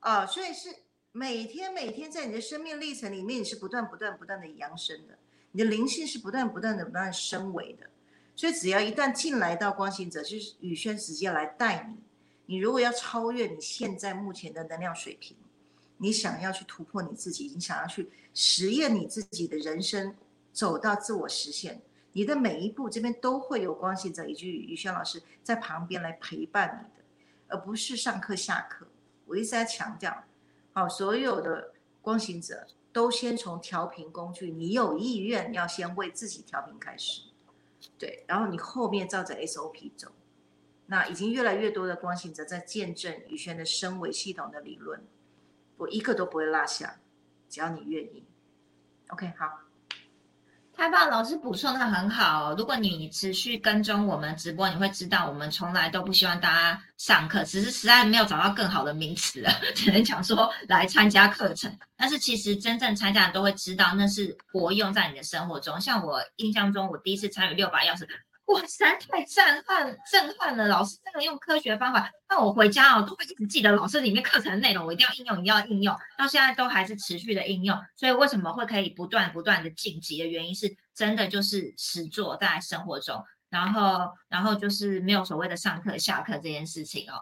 S2: 啊，所以是每天每天在你的生命历程里面，你是不断不断不断的扬升的，你的灵性是不断不断的不断升维的。所以只要一旦进来到光行者，就是宇轩直接来带你。你如果要超越你现在目前的能量水平。你想要去突破你自己，你想要去实验你自己的人生，走到自我实现，你的每一步这边都会有光行者以及宇轩老师在旁边来陪伴你的，而不是上课下课。我一直在强调，好，所有的光行者都先从调频工具，你有意愿要先为自己调频开始，对，然后你后面照着 SOP 走，那已经越来越多的光行者在见证宇轩的升维系统的理论。我一个都不会落下，只要你愿意。OK，好，
S1: 太棒！老师补充的很好。如果你持续跟踪我们直播，你会知道我们从来都不希望大家上课，只是实在没有找到更好的名词了，只能讲说来参加课程。但是其实真正参加的都会知道，那是活用在你的生活中。像我印象中，我第一次参与六把钥匙。哇塞，太震撼震撼了！老师真的用科学方法，那我回家哦都会一直记得老师里面课程内容，我一定要应用，一定要应用，到现在都还是持续的应用。所以为什么会可以不断不断的晋级的原因是，真的就是实做在生活中，然后然后就是没有所谓的上课下课这件事情哦。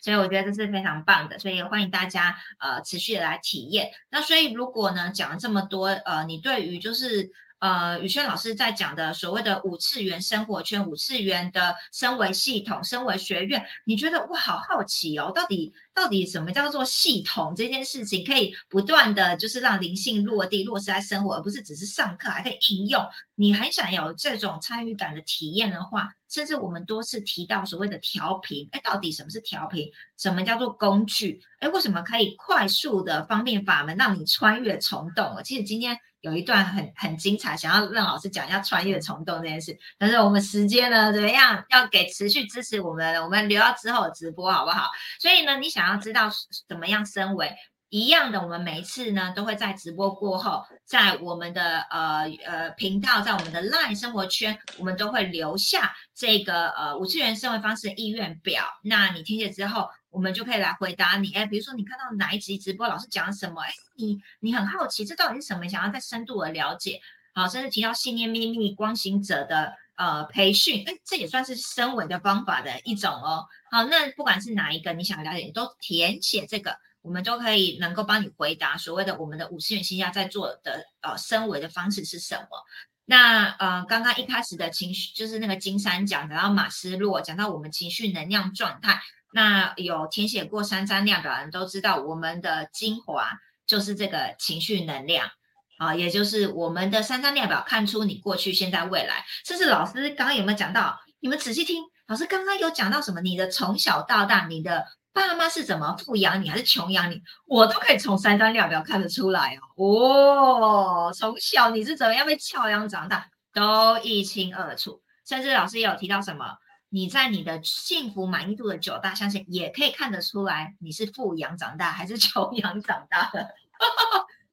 S1: 所以我觉得这是非常棒的，所以欢迎大家呃持续的来体验。那所以如果呢讲了这么多，呃，你对于就是。呃，宇轩老师在讲的所谓的五次元生活圈、五次元的升维系统、升维学院，你觉得我好好奇哦，到底到底什么叫做系统这件事情，可以不断的就是让灵性落地落实在生活，而不是只是上课，还可以应用。你很想有这种参与感的体验的话，甚至我们多次提到所谓的调频，哎，到底什么是调频？什么叫做工具？哎，为什么可以快速的方便法门让你穿越虫洞？其实今天。有一段很很精彩，想要让老师讲一下穿越虫洞这件事。但是我们时间呢怎么样？要给持续支持我们，我们留到之后直播好不好？所以呢，你想要知道怎么样升维一样的，我们每一次呢都会在直播过后，在我们的呃呃频道，在我们的 LINE 生活圈，我们都会留下这个呃五次元生活方式的意愿表。那你听写之后。我们就可以来回答你，哎，比如说你看到哪一集直播老师讲什么，哎，你你很好奇这到底是什么，想要再深度的了解，好，甚至提到信念秘密光行者的呃培训，哎，这也算是升维的方法的一种哦。好，那不管是哪一个你想了解，都填写这个我们都可以能够帮你回答所谓的我们的五十元星价在做的呃升维的方式是什么。那呃，刚刚一开始的情绪就是那个金山讲，讲到马斯洛，讲到我们情绪能量状态。那有填写过三张量表的人都知道，我们的精华就是这个情绪能量啊，也就是我们的三张量表看出你过去、现在、未来。甚至老师刚刚有没有讲到？你们仔细听，老师刚刚有讲到什么？你的从小到大，你的爸妈是怎么富养你，还是穷养你？我都可以从三张量表看得出来哦。哦，从小你是怎么样被教养长大，都一清二楚。甚至老师也有提到什么？你在你的幸福满意度的九大象限，也可以看得出来你是富养长大还是 [LAUGHS] 穷养长大的，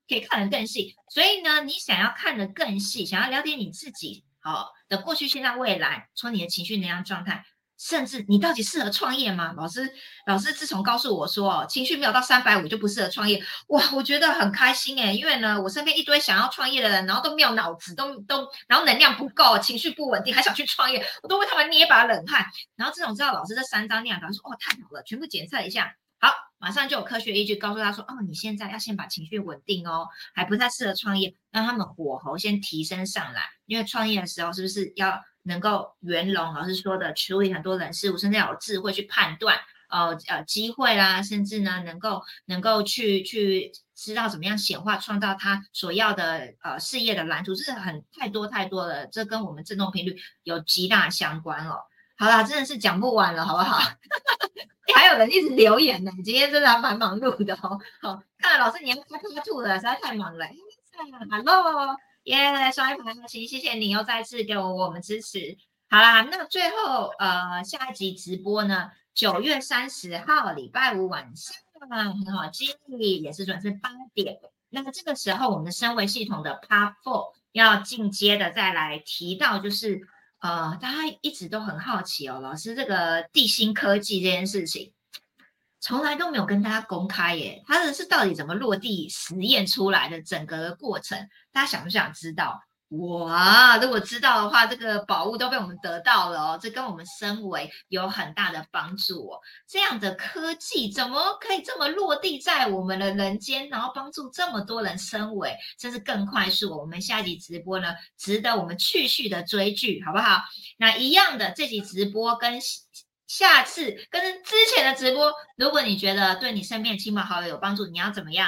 S1: 可以看得更细。所以呢，你想要看得更细，想要了解你自己好的过去、现在、未来，从你的情绪能量状态。甚至你到底适合创业吗？老师，老师自从告诉我说，哦，情绪没有到三百五就不适合创业，哇，我觉得很开心诶，因为呢，我身边一堆想要创业的人，然后都没有脑子，都都，然后能量不够，情绪不稳定，还想去创业，我都为他们捏把冷汗。然后自从知道老师这三张量表，说，哦，太好了，全部检测一下，好，马上就有科学依据告诉他说，哦，你现在要先把情绪稳定哦，还不太适合创业，让他们火候先提升上来，因为创业的时候是不是要？能够圆融，老师说的处理很多人事物，甚至要有智慧去判断，呃呃机会啦，甚至呢能够能够去去知道怎么样显化创造他所要的呃事业的蓝图，是很太多太多了，这跟我们振动频率有极大相关哦。好啦，真的是讲不完了，好不好？[LAUGHS] 还有人一直留言呢，你今天真的还蛮忙碌的哦。好，看来老师你要快快吐了，实在太忙了。Hello。耶，双一排的行，谢谢你又再次给我我们支持。好啦，那最后呃下一集直播呢，九月三十号礼拜五晚上，很好，记忆也是准时八点。那么这个时候，我们的升维系统的 Part Four 要进阶的再来提到，就是呃大家一直都很好奇哦，老师这个地心科技这件事情。从来都没有跟大家公开耶，它的是到底怎么落地实验出来的整个过程，大家想不想知道？哇，如果知道的话，这个宝物都被我们得到了哦，这跟我们升维有很大的帮助哦。这样的科技怎么可以这么落地在我们的人间，然后帮助这么多人升维，甚至更快速？我们下集直播呢，值得我们继续的追剧，好不好？那一样的，这集直播跟。下次跟之前的直播，如果你觉得对你身边亲朋好友有帮助，你要怎么样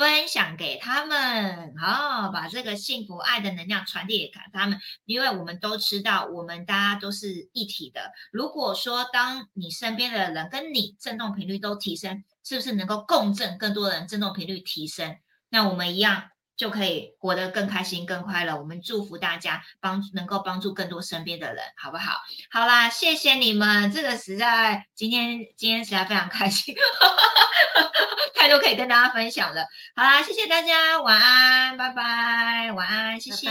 S1: 分享给他们？好，把这个幸福爱的能量传递给他们，因为我们都知道，我们大家都是一体的。如果说当你身边的人跟你振动频率都提升，是不是能够共振更多人振动频率提升？那我们一样。就可以活得更开心、更快乐。我们祝福大家帮能够帮助更多身边的人，好不好？好啦，谢谢你们，这个实在今天今天实在非常开心，[LAUGHS] 太多可以跟大家分享了。好啦，谢谢大家，晚安，拜拜，晚安，谢谢。